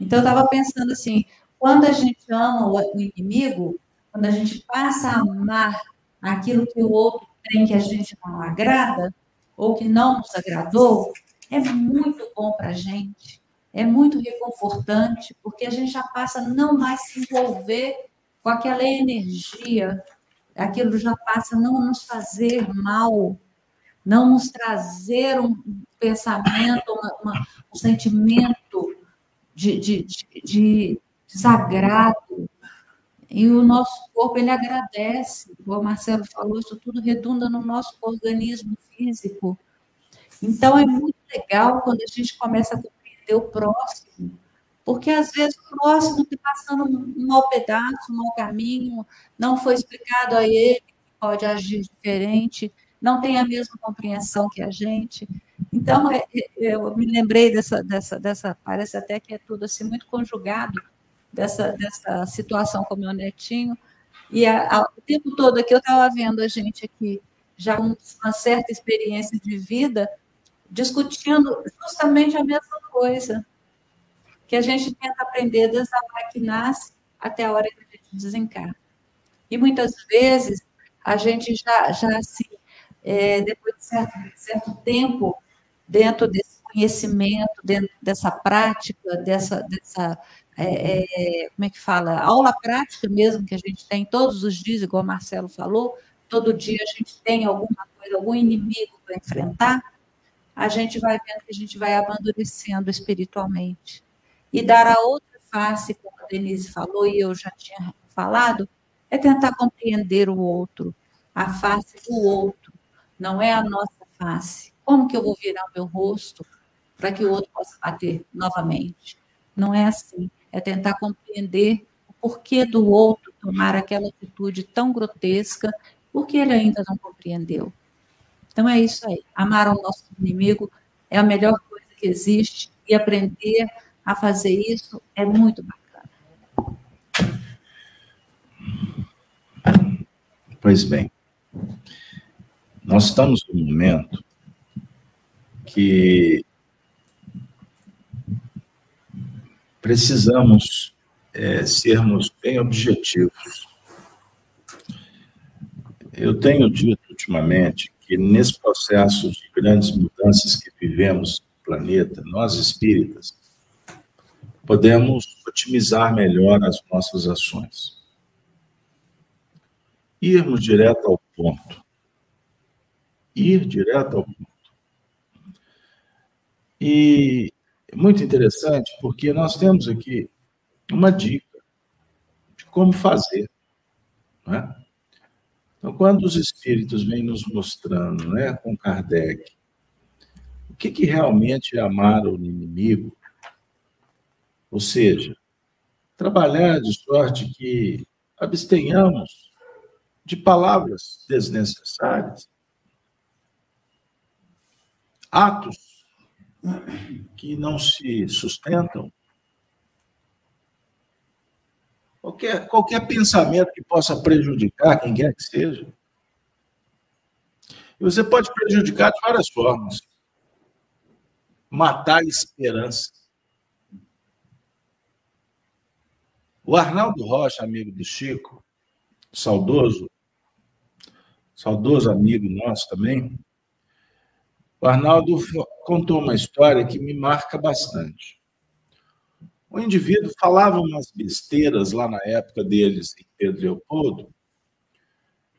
Então, eu estava pensando assim: quando a gente ama o inimigo, quando a gente passa a amar aquilo que o outro tem que a gente não agrada, ou que não nos agradou, é muito bom para a gente é muito reconfortante, porque a gente já passa a não mais se envolver com aquela energia, aquilo já passa a não nos fazer mal, não nos trazer um pensamento, uma, uma, um sentimento de, de, de, de desagrado. E o nosso corpo, ele agradece. Como o Marcelo falou, isso tudo redunda no nosso organismo físico. Então, é muito legal quando a gente começa a entender o próximo. Porque às vezes o próximo está passando um mau pedaço, um mau caminho, não foi explicado a ele que pode agir diferente, não tem a mesma compreensão que a gente. Então, é, é, eu me lembrei dessa, dessa, dessa, parece até que é tudo assim muito conjugado, dessa, dessa situação com meu netinho. E a, a, o tempo todo aqui eu estava vendo a gente aqui, já uma certa experiência de vida, discutindo justamente a mesma coisa, que a gente tenta aprender desde a hora que nasce até a hora que a gente desencarna. E muitas vezes a gente já, já assim, é, depois de certo, certo tempo, dentro desse conhecimento, dentro dessa prática, dessa, dessa é, é, como é que fala, aula prática mesmo que a gente tem todos os dias, igual o Marcelo falou, todo dia a gente tem alguma coisa, algum inimigo para enfrentar, a gente vai vendo que a gente vai amadurecendo espiritualmente. E dar a outra face, como a Denise falou e eu já tinha falado, é tentar compreender o outro, a face do outro, não é a nossa face. Como que eu vou virar o meu rosto para que o outro possa bater novamente? Não é assim. É tentar compreender o porquê do outro tomar aquela atitude tão grotesca, porque ele ainda não compreendeu. Então é isso aí. Amar o nosso inimigo é a melhor coisa que existe e aprender a fazer isso é muito bacana. Pois bem, nós estamos num momento que precisamos é, sermos bem objetivos. Eu tenho dito ultimamente que nesse processo de grandes mudanças que vivemos no planeta, nós espíritas, podemos otimizar melhor as nossas ações. Irmos direto ao ponto. Ir direto ao ponto. E é muito interessante porque nós temos aqui uma dica de como fazer. Não é? Então, quando os espíritos vêm nos mostrando, né, com Kardec, o que, que realmente é amar o inimigo, ou seja, trabalhar de sorte que abstenhamos de palavras desnecessárias, atos que não se sustentam, Qualquer, qualquer pensamento que possa prejudicar quem quer que seja. E você pode prejudicar de várias formas. Matar a esperança. O Arnaldo Rocha, amigo do Chico, saudoso, saudoso amigo nosso também, o Arnaldo contou uma história que me marca bastante. O indivíduo falava umas besteiras lá na época deles em Pedro Leopoldo,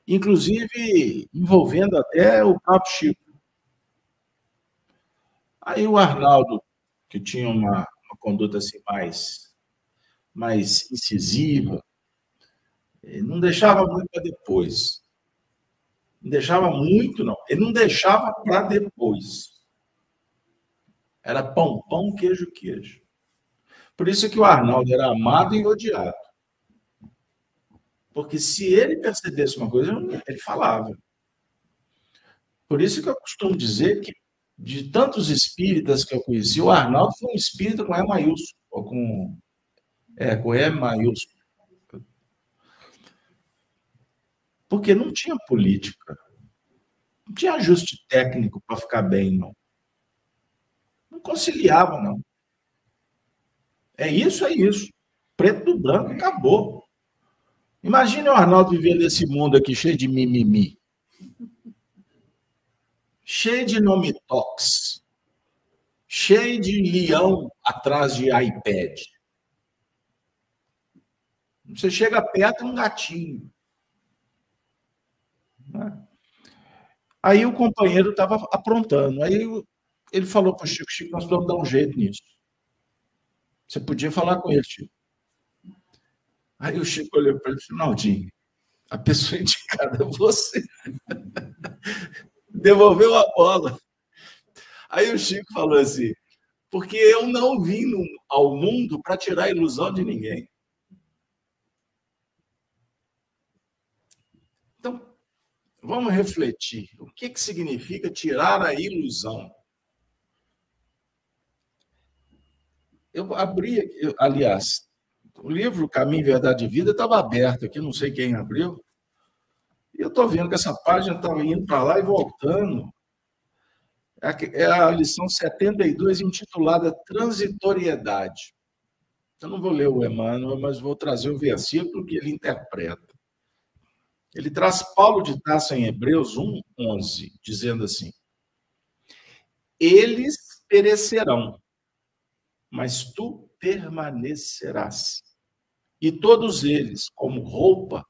inclusive envolvendo até o próprio Chico. Aí o Arnaldo, que tinha uma, uma conduta assim mais, mais incisiva, não deixava muito para depois. Não deixava muito, não. Ele não deixava para depois. Era pão, pão, queijo, queijo. Por isso que o Arnaldo era amado e odiado. Porque se ele percebesse uma coisa, ele falava. Por isso que eu costumo dizer que, de tantos espíritas que eu conheci, o Arnaldo foi um espírita com E maiúsculo, ou com, é, com E maiúsculo. Porque não tinha política. Não tinha ajuste técnico para ficar bem, não. Não conciliava, não. É isso, é isso. Preto do branco, acabou. Imagine o Arnaldo vivendo nesse mundo aqui cheio de mimimi. Cheio de nome tox. Cheio de leão atrás de iPad. Você chega perto, um gatinho. Né? Aí o companheiro estava aprontando. Aí ele falou para o Chico, Chico, nós vamos dar um jeito nisso. Você podia falar com ele, Chico. Aí o Chico olhou para ele e disse: Naldinho, a pessoa indicada é você. Devolveu a bola. Aí o Chico falou assim: porque eu não vim ao mundo para tirar a ilusão de ninguém. Então, vamos refletir. O que, que significa tirar a ilusão? Eu abri, eu, aliás, o livro Caminho, Verdade e Vida estava aberto aqui, não sei quem abriu. E eu estou vendo que essa página estava indo para lá e voltando. É, é a lição 72, intitulada Transitoriedade. Eu não vou ler o Emmanuel, mas vou trazer o versículo que ele interpreta. Ele traz Paulo de Taça em Hebreus 1, 11, dizendo assim: Eles perecerão, mas tu permanecerás. E todos eles, como roupa,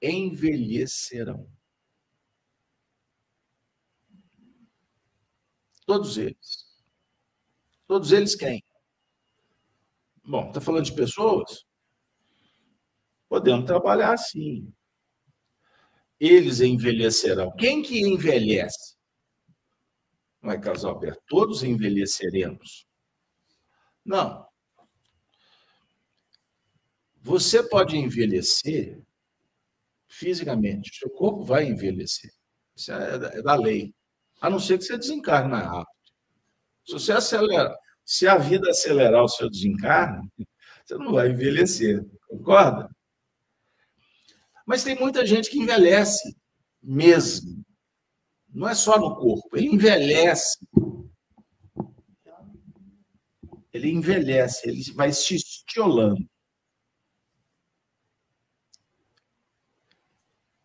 envelhecerão. Todos eles. Todos eles quem? Bom, está falando de pessoas? Podemos trabalhar assim. Eles envelhecerão. Quem que envelhece? Não é, Carlos Alberto? Todos envelheceremos. Não. Você pode envelhecer fisicamente, seu corpo vai envelhecer. Isso é da lei. A não ser que você desencarne mais rápido. Se você acelerar, se a vida acelerar o seu desencarne, você não vai envelhecer, concorda? Mas tem muita gente que envelhece mesmo. Não é só no corpo, ele envelhece ele envelhece, ele vai se estiolando.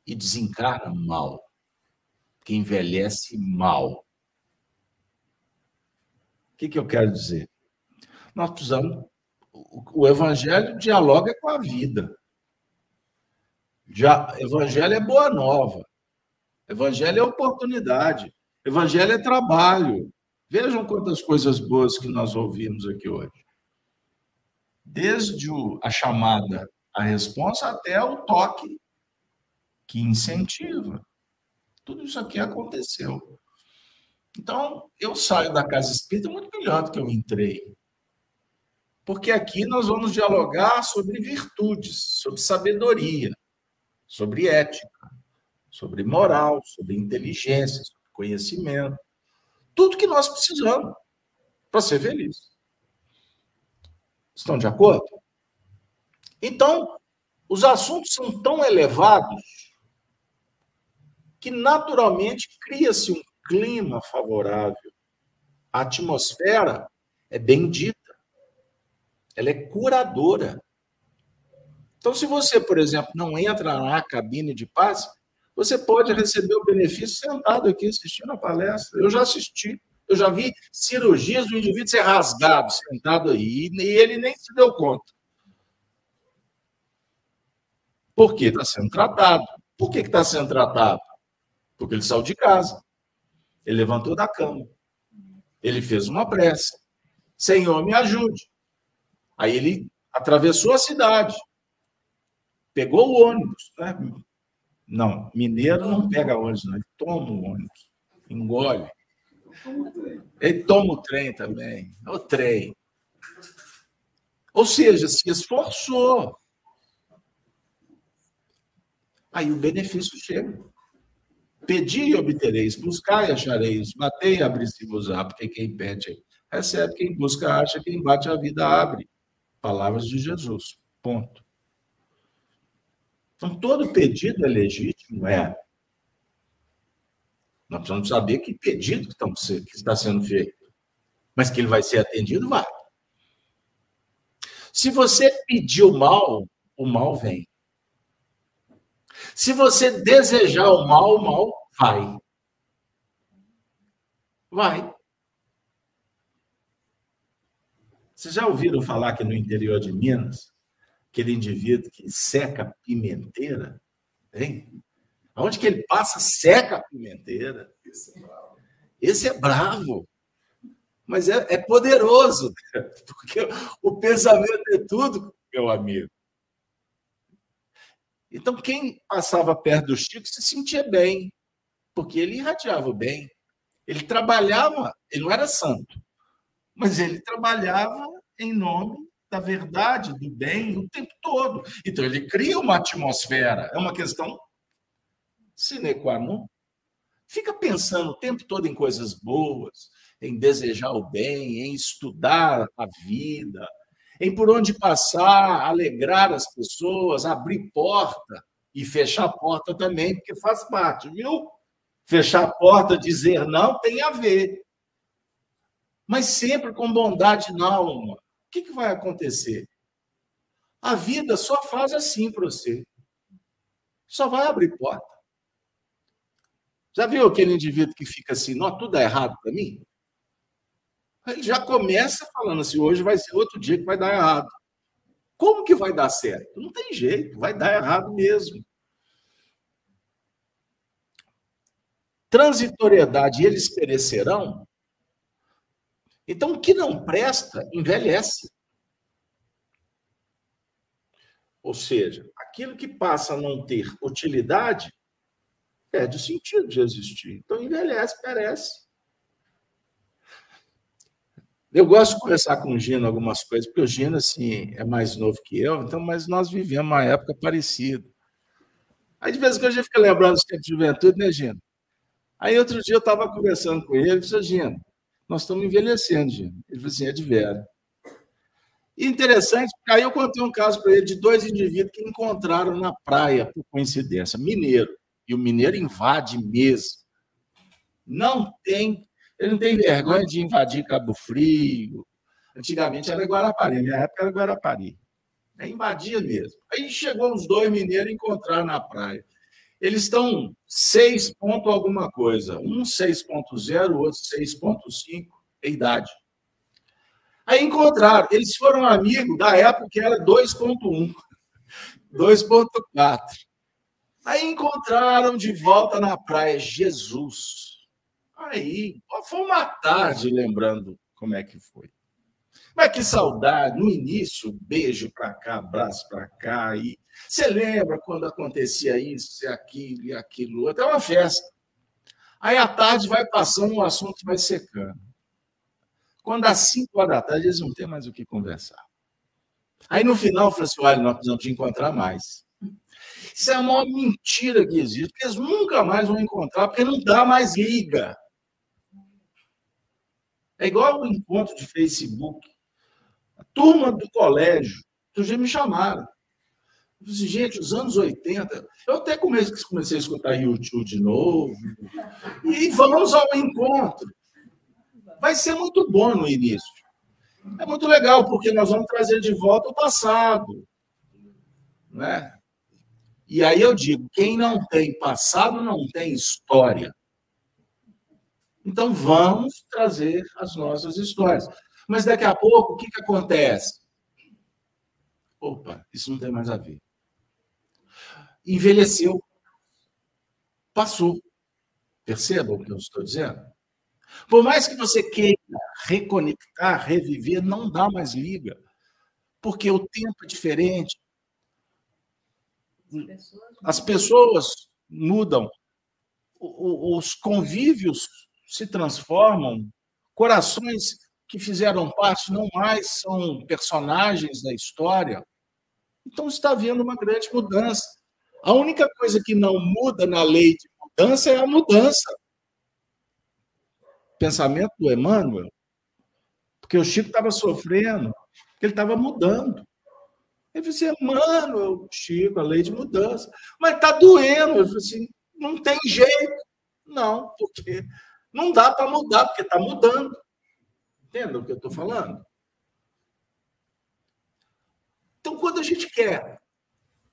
E desencarna mal. Que envelhece mal. O que, que eu quero dizer? Nós precisamos. O evangelho dialoga com a vida. Já, evangelho é boa nova. Evangelho é oportunidade. Evangelho é trabalho. Vejam quantas coisas boas que nós ouvimos aqui hoje. Desde a chamada a resposta até o toque que incentiva. Tudo isso aqui aconteceu. Então, eu saio da casa espírita muito melhor do que eu entrei. Porque aqui nós vamos dialogar sobre virtudes, sobre sabedoria, sobre ética, sobre moral, sobre inteligência, sobre conhecimento tudo que nós precisamos para ser feliz. Estão de acordo? Então, os assuntos são tão elevados que naturalmente cria-se um clima favorável. A atmosfera é bendita. Ela é curadora. Então, se você, por exemplo, não entra na cabine de paz, você pode receber o benefício sentado aqui assistindo a palestra. Eu já assisti, eu já vi cirurgias do indivíduo ser rasgado sentado aí, e ele nem se deu conta. Por que está sendo tratado? Por que está sendo tratado? Porque ele saiu de casa, ele levantou da cama, ele fez uma prece. Senhor, me ajude. Aí ele atravessou a cidade, pegou o ônibus, né? Não, mineiro não pega ônibus, não. Ele toma o ônibus, engole. Ele toma o trem também. O trem. Ou seja, se esforçou. Aí o benefício chega. Pedi e obtereis, buscai e achareis, batei e abri-se-vos-á, porque quem pede recebe, quem busca acha, quem bate a vida abre. Palavras de Jesus. Ponto. Então, todo pedido é legítimo, é. Nós precisamos saber que pedido que está sendo feito. Mas que ele vai ser atendido, vai. Se você pediu mal, o mal vem. Se você desejar o mal, o mal vai. Vai. Vocês já ouviram falar que no interior de Minas aquele indivíduo que seca a pimenteira, hein? Aonde que ele passa, seca a pimenteira. Esse é bravo. Esse é bravo. Mas é, é poderoso, porque o pensamento é tudo, meu amigo. Então, quem passava perto do Chico se sentia bem, porque ele irradiava bem. Ele trabalhava, ele não era santo, mas ele trabalhava em nome da verdade, do bem, o tempo todo. Então, ele cria uma atmosfera, é uma questão sine qua non. Fica pensando o tempo todo em coisas boas, em desejar o bem, em estudar a vida, em por onde passar, alegrar as pessoas, abrir porta e fechar a porta também, porque faz parte, viu? Fechar a porta, dizer não, tem a ver. Mas sempre com bondade na alma o que, que vai acontecer? A vida só faz assim para você. Só vai abrir porta. Já viu aquele indivíduo que fica assim, não, tudo é errado para mim? Ele já começa falando assim, hoje vai ser outro dia que vai dar errado. Como que vai dar certo? Não tem jeito, vai dar errado mesmo. Transitoriedade, eles perecerão, então, o que não presta, envelhece. Ou seja, aquilo que passa a não ter utilidade, perde o sentido de existir. Então, envelhece, perece. Eu gosto de conversar com o Gino algumas coisas, porque o Gino assim, é mais novo que eu, então, mas nós vivemos uma época parecida. Aí, de vez em quando, a gente fica lembrando dos tempos de juventude, né, Gino? Aí, outro dia, eu estava conversando com ele, e disse, Gino, nós estamos envelhecendo, gente. Ele falou assim, é de vera. E interessante, porque aí eu contei um caso para ele de dois indivíduos que encontraram na praia, por coincidência, mineiro. E o mineiro invade mesmo. Não tem, ele não tem vergonha de invadir Cabo Frio, Antigamente era Guarapari, minha época era Guarapari. É, invadia mesmo. Aí chegou os dois mineiros encontrar na praia. Eles estão 6 ponto alguma coisa. Um 6.0, o outro 6.5, é idade. Aí encontraram. Eles foram amigos da época que era 2.1, 2.4. Aí encontraram de volta na praia Jesus. Aí, foi uma tarde lembrando como é que foi. Mas que saudade, no início, beijo para cá, abraço para cá. E você lembra quando acontecia isso, aquilo e aquilo outro? É uma festa. Aí à tarde vai passando, o assunto vai secando. Quando às 5 horas da tarde, eles não têm mais o que conversar. Aí no final, falei assim: nós precisamos te encontrar mais. Isso é a maior mentira que existe, porque eles nunca mais vão encontrar, porque não dá mais liga. É igual o encontro de Facebook. A turma do colégio, outro dia me chamaram. Eu disse, gente, os anos 80, eu até comecei, comecei a escutar YouTube de novo. E vamos ao encontro. Vai ser muito bom no início. É muito legal, porque nós vamos trazer de volta o passado. Né? E aí eu digo: quem não tem passado não tem história. Então vamos trazer as nossas histórias. Mas daqui a pouco, o que, que acontece? Opa, isso não tem mais a ver. Envelheceu. Passou. Percebam o que eu estou dizendo? Por mais que você queira reconectar, reviver, não dá mais liga. Porque o tempo é diferente. As pessoas mudam. Os convívios se transformam. Corações que fizeram parte não mais são personagens da história. Então está havendo uma grande mudança. A única coisa que não muda na lei de mudança é a mudança. Pensamento do Emmanuel. Porque o Chico estava sofrendo, ele estava mudando. Ele falou assim, Emmanuel, Chico, a lei de mudança. Mas está doendo. Eu falei assim, não tem jeito. Não, porque não dá para mudar, porque está mudando. Entendam o que eu estou falando? Então, quando a gente quer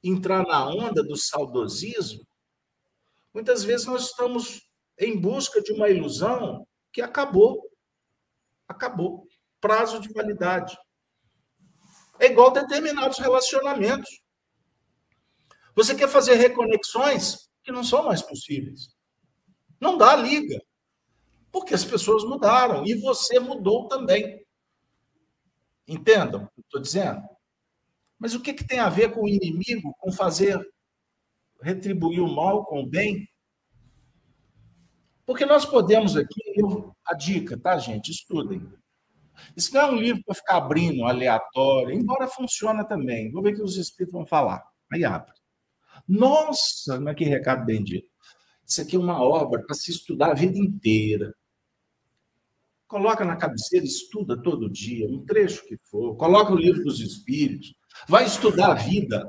entrar na onda do saudosismo, muitas vezes nós estamos em busca de uma ilusão que acabou. Acabou. Prazo de validade. É igual determinados relacionamentos. Você quer fazer reconexões que não são mais possíveis. Não dá liga. Porque as pessoas mudaram e você mudou também. Entendam o que estou dizendo? Mas o que, que tem a ver com o inimigo, com fazer retribuir o mal com o bem? Porque nós podemos aqui, eu, a dica, tá, gente? Estudem. Isso não é um livro para ficar abrindo aleatório, embora funcione também. Vou ver o que os espíritos vão falar. Aí abre. Nossa, mas que recado bendito. Isso aqui é uma obra para se estudar a vida inteira. Coloca na cabeceira, estuda todo dia, um trecho que for. Coloca o livro dos Espíritos. Vai estudar a vida.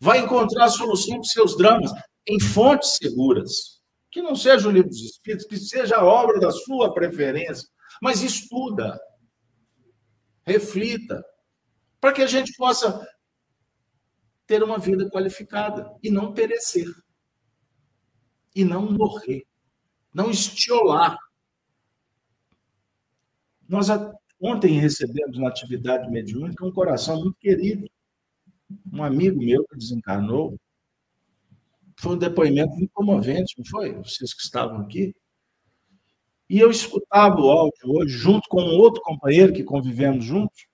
Vai encontrar a solução para seus dramas em fontes seguras. Que não seja o livro dos Espíritos, que seja a obra da sua preferência. Mas estuda. Reflita. Para que a gente possa ter uma vida qualificada e não perecer. E não morrer. Não estiolar nós ontem recebemos na atividade mediúnica um coração muito querido, um amigo meu que desencarnou. Foi um depoimento muito comovente, não foi? Vocês que estavam aqui. E eu escutava o áudio hoje, junto com um outro companheiro que convivemos juntos.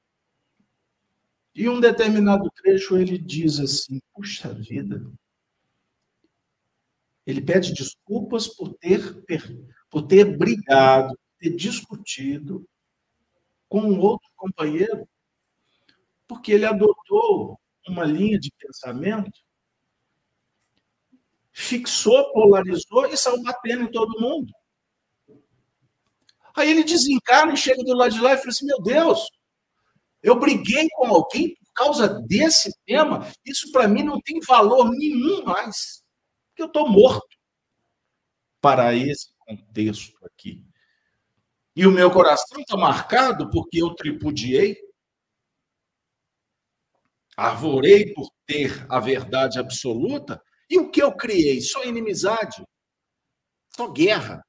E um determinado trecho ele diz assim: Puxa vida. Ele pede desculpas por ter, por ter brigado, ter discutido com um outro companheiro, porque ele adotou uma linha de pensamento, fixou, polarizou e saiu batendo em todo mundo. Aí ele desencarna e chega do lado de lá e fala assim: Meu Deus, eu briguei com alguém por causa desse tema, isso para mim não tem valor nenhum mais, eu estou morto para esse contexto aqui. E o meu coração está marcado porque eu tripudiei, arvorei por ter a verdade absoluta, e o que eu criei? Só inimizade, só guerra,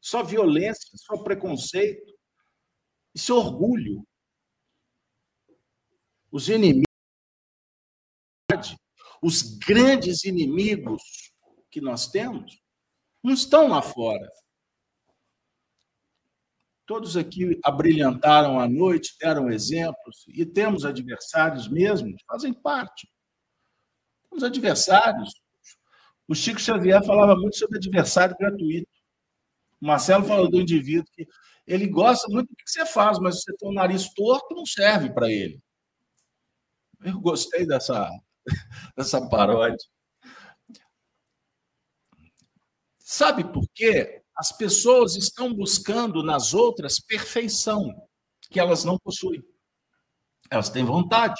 só violência, só preconceito, isso é orgulho. Os inimigos, os grandes inimigos que nós temos, não estão lá fora. Todos aqui abrilhantaram a noite, deram exemplos, e temos adversários mesmo, fazem parte. Temos adversários. O Chico Xavier falava muito sobre adversário gratuito. O Marcelo falou do indivíduo que ele gosta muito do que você faz, mas você tem o nariz torto, não serve para ele. Eu gostei dessa, dessa paródia. Sabe por quê? As pessoas estão buscando nas outras perfeição que elas não possuem. Elas têm vontade.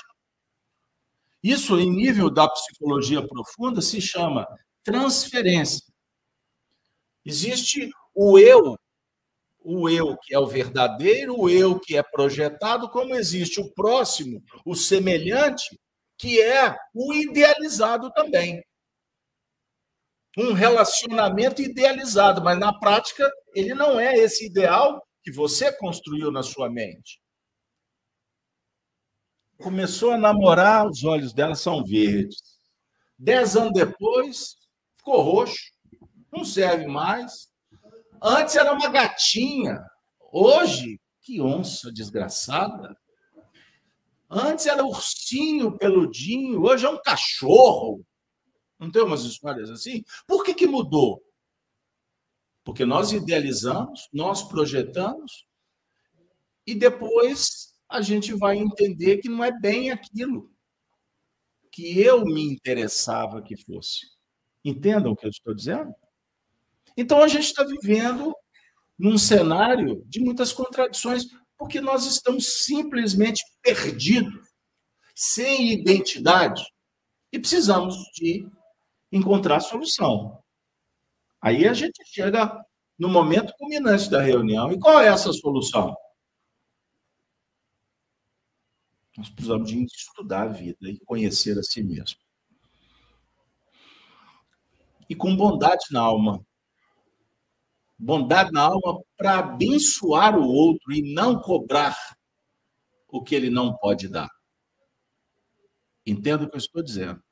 Isso, em nível da psicologia profunda, se chama transferência. Existe o eu, o eu que é o verdadeiro, o eu que é projetado, como existe o próximo, o semelhante, que é o idealizado também um relacionamento idealizado, mas na prática ele não é esse ideal que você construiu na sua mente. Começou a namorar, os olhos dela são verdes. Dez anos depois, ficou roxo, não serve mais. Antes era uma gatinha, hoje, que onça desgraçada. Antes era ursinho peludinho, hoje é um cachorro. Não tem umas histórias assim? Por que, que mudou? Porque nós idealizamos, nós projetamos, e depois a gente vai entender que não é bem aquilo que eu me interessava que fosse. Entendam o que eu estou dizendo? Então a gente está vivendo num cenário de muitas contradições, porque nós estamos simplesmente perdidos, sem identidade, e precisamos de encontrar solução. Aí a gente chega no momento culminante da reunião. E qual é essa solução? Nós precisamos de estudar a vida e conhecer a si mesmo. E com bondade na alma. Bondade na alma para abençoar o outro e não cobrar o que ele não pode dar. Entenda o que eu estou dizendo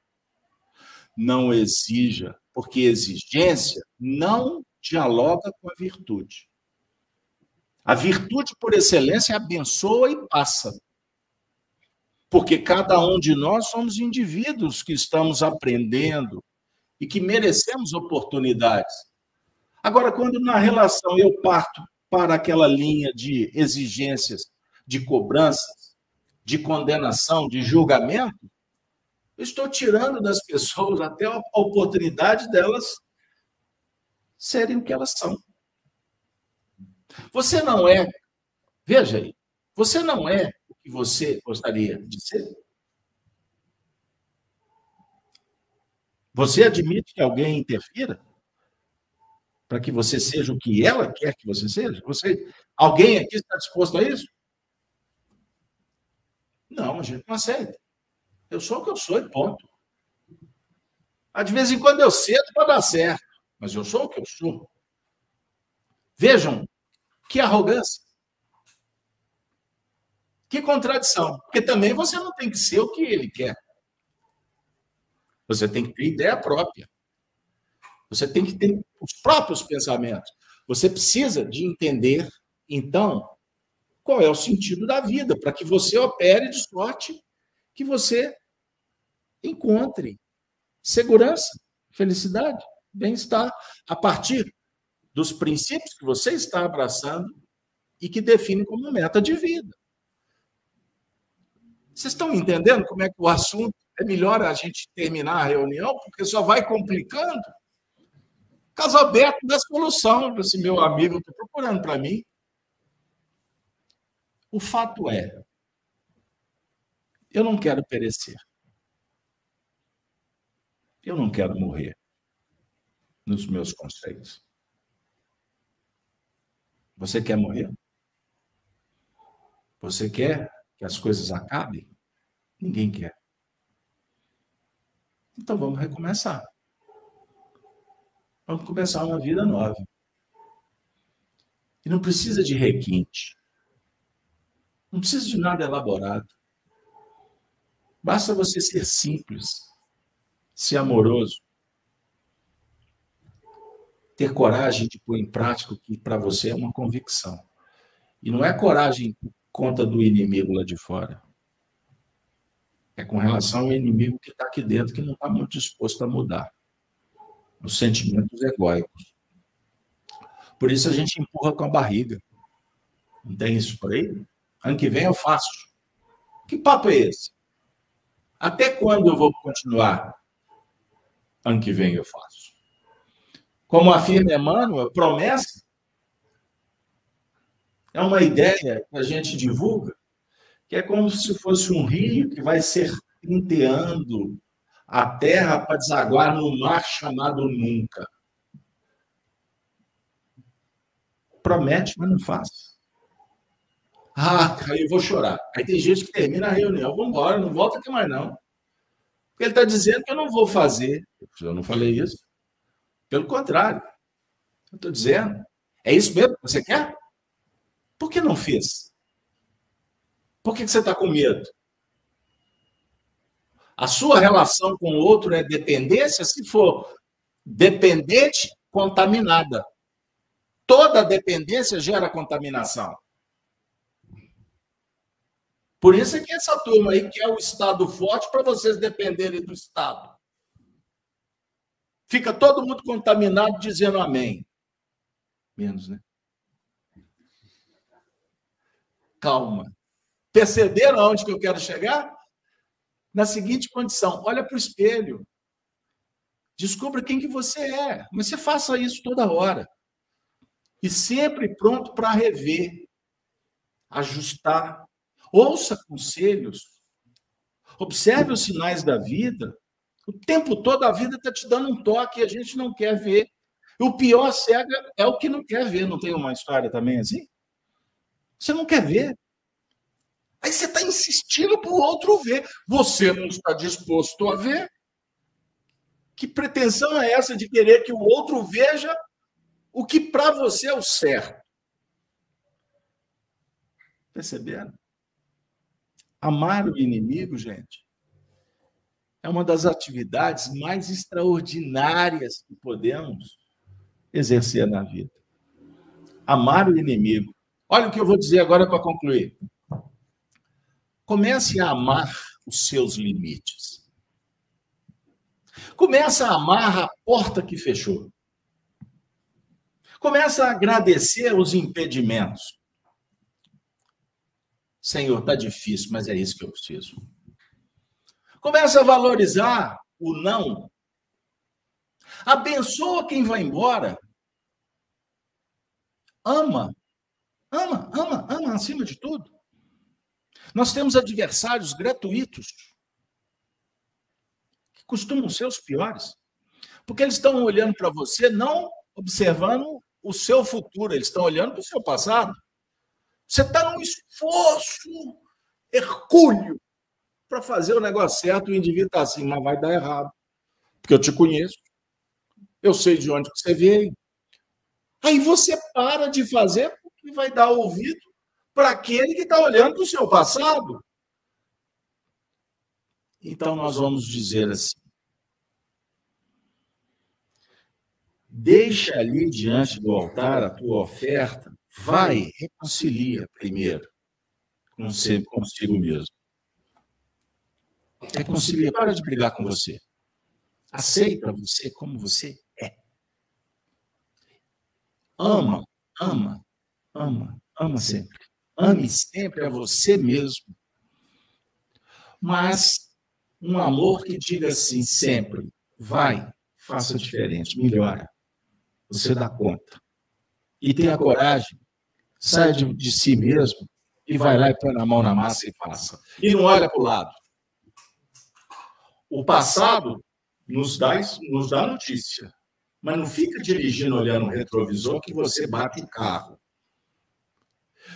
não exija, porque exigência não dialoga com a virtude. A virtude, por excelência, abençoa e passa. Porque cada um de nós somos indivíduos que estamos aprendendo e que merecemos oportunidades. Agora, quando na relação eu parto para aquela linha de exigências, de cobranças, de condenação, de julgamento, eu estou tirando das pessoas até a oportunidade delas serem o que elas são. Você não é, veja aí, você não é o que você gostaria de ser. Você admite que alguém interfira para que você seja o que ela quer que você seja? Você, alguém aqui está disposto a isso? Não, a gente não aceita. Eu sou o que eu sou e ponto. De vez em quando eu cedo para dar certo, mas eu sou o que eu sou. Vejam que arrogância. Que contradição. Porque também você não tem que ser o que ele quer. Você tem que ter ideia própria. Você tem que ter os próprios pensamentos. Você precisa de entender, então, qual é o sentido da vida, para que você opere de sorte que você encontre segurança, felicidade, bem-estar, a partir dos princípios que você está abraçando e que define como meta de vida. Vocês estão entendendo como é que o assunto é melhor a gente terminar a reunião, porque só vai complicando? Caso aberto da solução, esse meu amigo está procurando para mim. O fato é, eu não quero perecer. Eu não quero morrer nos meus conceitos. Você quer morrer? Você quer que as coisas acabem? Ninguém quer. Então vamos recomeçar. Vamos começar uma vida nova. E não precisa de requinte. Não precisa de nada elaborado. Basta você ser simples, ser amoroso, ter coragem de pôr em prática o que para você é uma convicção. E não é coragem por conta do inimigo lá de fora. É com relação ao inimigo que está aqui dentro, que não está muito disposto a mudar. Os sentimentos egóicos. Por isso a gente empurra com a barriga. Não tem isso por aí? Ano que vem eu faço. Que papo é esse? Até quando eu vou continuar? Ano que vem eu faço. Como afirma Emmanuel, promessa é uma ideia que a gente divulga, que é como se fosse um rio que vai serpenteando a terra para desaguar no mar chamado nunca. Promete, mas não faz. Ah, aí eu vou chorar. Aí tem gente que termina a reunião, vamos embora, não volta aqui mais não. Porque ele está dizendo que eu não vou fazer. Eu não falei isso. Pelo contrário. Eu estou dizendo. É isso mesmo que você quer? Por que não fez? Por que você está com medo? A sua relação com o outro é dependência? Se for dependente, contaminada. Toda dependência gera contaminação. Por isso é que essa turma aí quer o Estado forte para vocês dependerem do Estado. Fica todo mundo contaminado dizendo amém. Menos, né? Calma. Perceberam aonde que eu quero chegar? Na seguinte condição: olha para o espelho. Descubra quem que você é. Mas você faça isso toda hora. E sempre pronto para rever, ajustar. Ouça conselhos. Observe os sinais da vida. O tempo todo a vida está te dando um toque e a gente não quer ver. O pior cega é o que não quer ver. Não tem uma história também assim? Você não quer ver. Aí você está insistindo para o outro ver. Você não está disposto a ver. Que pretensão é essa de querer que o outro veja o que para você é o certo? Perceberam? Amar o inimigo, gente, é uma das atividades mais extraordinárias que podemos exercer na vida. Amar o inimigo. Olha o que eu vou dizer agora para concluir. Comece a amar os seus limites. Comece a amar a porta que fechou. Comece a agradecer os impedimentos. Senhor, está difícil, mas é isso que eu preciso. Começa a valorizar o não. Abençoa quem vai embora. Ama. Ama, ama, ama acima de tudo. Nós temos adversários gratuitos que costumam ser os piores. Porque eles estão olhando para você, não observando o seu futuro, eles estão olhando para o seu passado. Você está num esforço hercúleo para fazer o negócio certo, o indivíduo está assim, mas vai dar errado. Porque eu te conheço, eu sei de onde você veio. Aí você para de fazer porque vai dar ouvido para aquele que está olhando para o seu passado. Então nós vamos dizer assim: deixa ali diante do altar a tua oferta, vai, reconcilia primeiro consigo mesmo. Reconcilia, para de brigar com você. Aceita você como você é. Ama, ama, ama, ama sempre. Ame sempre a você mesmo. Mas um amor que diga assim sempre: vai, faça diferente, melhora. Você dá conta. E tenha coragem, sai de, de si mesmo e vai lá e põe a mão na massa e faça. E não olha para o lado. O passado nos dá, nos dá notícia, mas não fica dirigindo olhando o retrovisor que você bate o carro.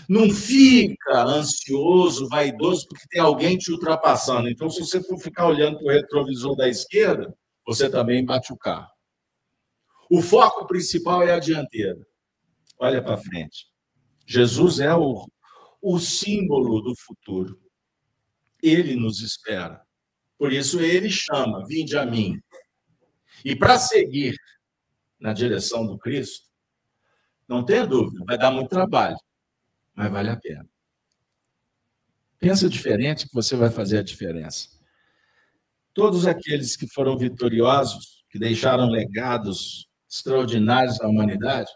Não fica ansioso, vaidoso, porque tem alguém te ultrapassando. Então, se você for ficar olhando para o retrovisor da esquerda, você também bate o carro. O foco principal é a dianteira. Olha para frente. Jesus é o, o símbolo do futuro. Ele nos espera. Por isso ele chama: vinde a mim. E para seguir na direção do Cristo, não tenha dúvida, vai dar muito trabalho, mas vale a pena. Pensa diferente que você vai fazer a diferença. Todos aqueles que foram vitoriosos, que deixaram legados extraordinários à humanidade,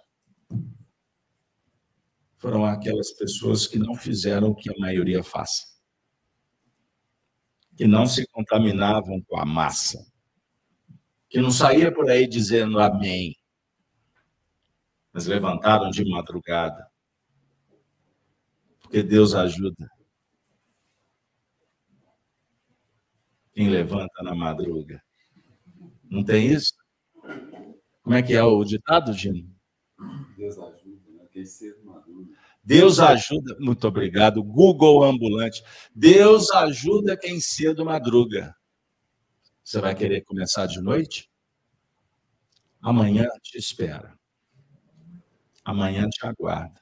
foram aquelas pessoas que não fizeram o que a maioria faz. Que não se contaminavam com a massa. Que não saía por aí dizendo amém. Mas levantaram de madrugada. Porque Deus ajuda. Quem levanta na madruga. Não tem isso? Como é que é o ditado, Gino? Deus ajuda, né? Quem cedo. Deus ajuda. Muito obrigado. Google Ambulante. Deus ajuda quem cedo madruga. Você vai querer começar de noite? Amanhã te espera. Amanhã te aguarda.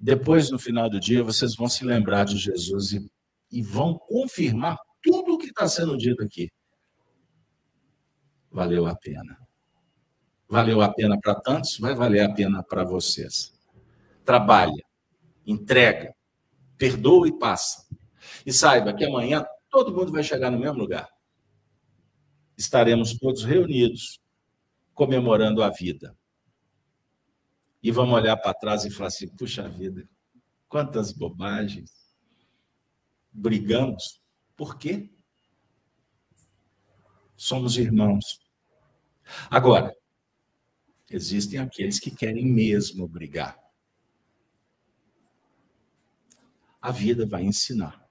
Depois, no final do dia, vocês vão se lembrar de Jesus e, e vão confirmar tudo o que está sendo dito aqui. Valeu a pena. Valeu a pena para tantos, vai valer a pena para vocês. Trabalha, entrega, perdoa e passa. E saiba que amanhã todo mundo vai chegar no mesmo lugar. Estaremos todos reunidos, comemorando a vida. E vamos olhar para trás e falar assim: puxa vida, quantas bobagens. Brigamos. Por quê? Somos irmãos. Agora, existem aqueles que querem mesmo brigar. A vida vai ensinar.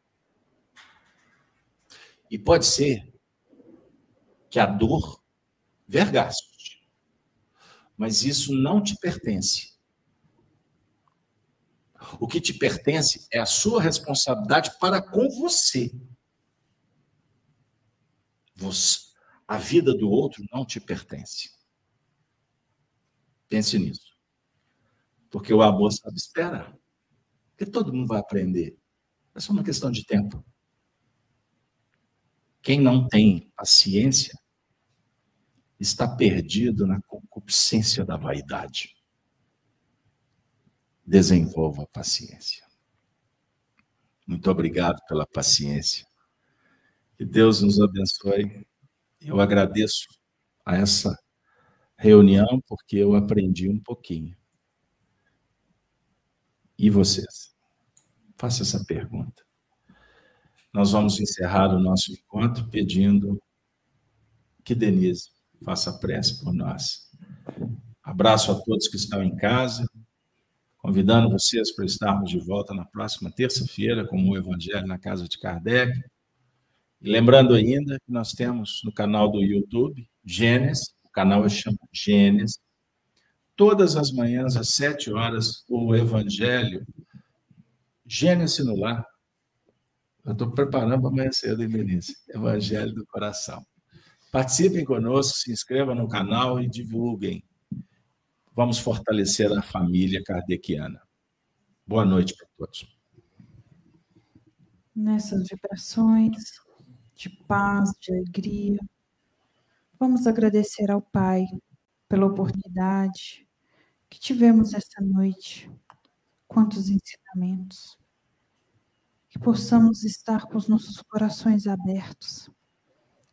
E pode ser que a dor vergaste, mas isso não te pertence. O que te pertence é a sua responsabilidade para com você. você a vida do outro não te pertence. Pense nisso. Porque o amor sabe esperar. Porque todo mundo vai aprender. É só uma questão de tempo. Quem não tem paciência está perdido na concupiscência da vaidade. Desenvolva a paciência. Muito obrigado pela paciência. Que Deus nos abençoe. Eu agradeço a essa reunião, porque eu aprendi um pouquinho. E vocês? Faça essa pergunta. Nós vamos encerrar o nosso encontro pedindo que Denise faça prece por nós. Abraço a todos que estão em casa, convidando vocês para estarmos de volta na próxima terça-feira com o Evangelho na Casa de Kardec. E lembrando ainda que nós temos no canal do YouTube, Gênesis, o canal chama Gênesis. Todas as manhãs, às sete horas, o Evangelho, Gênesis no lar. Eu estou preparando para amanhã cedo, hein, Denise? Evangelho do coração. Participem conosco, se inscrevam no canal e divulguem. Vamos fortalecer a família kardeciana. Boa noite para todos. Nessas vibrações de paz, de alegria, Vamos agradecer ao Pai pela oportunidade que tivemos esta noite. Quantos ensinamentos. Que possamos estar com os nossos corações abertos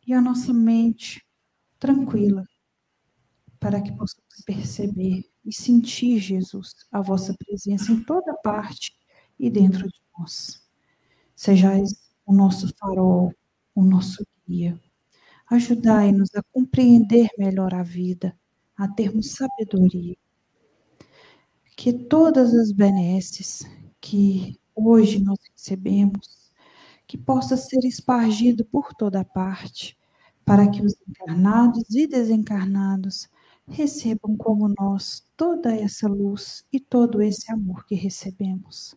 e a nossa mente tranquila, para que possamos perceber e sentir, Jesus, a vossa presença em toda parte e dentro de nós. Sejais o nosso farol, o nosso guia Ajudai-nos a compreender melhor a vida, a termos sabedoria. Que todas as benesses que hoje nós recebemos, que possa ser espargido por toda parte, para que os encarnados e desencarnados recebam como nós toda essa luz e todo esse amor que recebemos.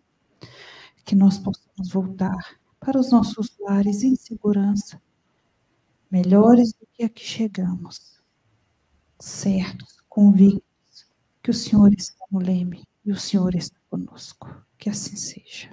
Que nós possamos voltar para os nossos lares em segurança, melhores do que a que chegamos, certos, convictos que o Senhor está no leme e o Senhor está conosco. Que assim seja.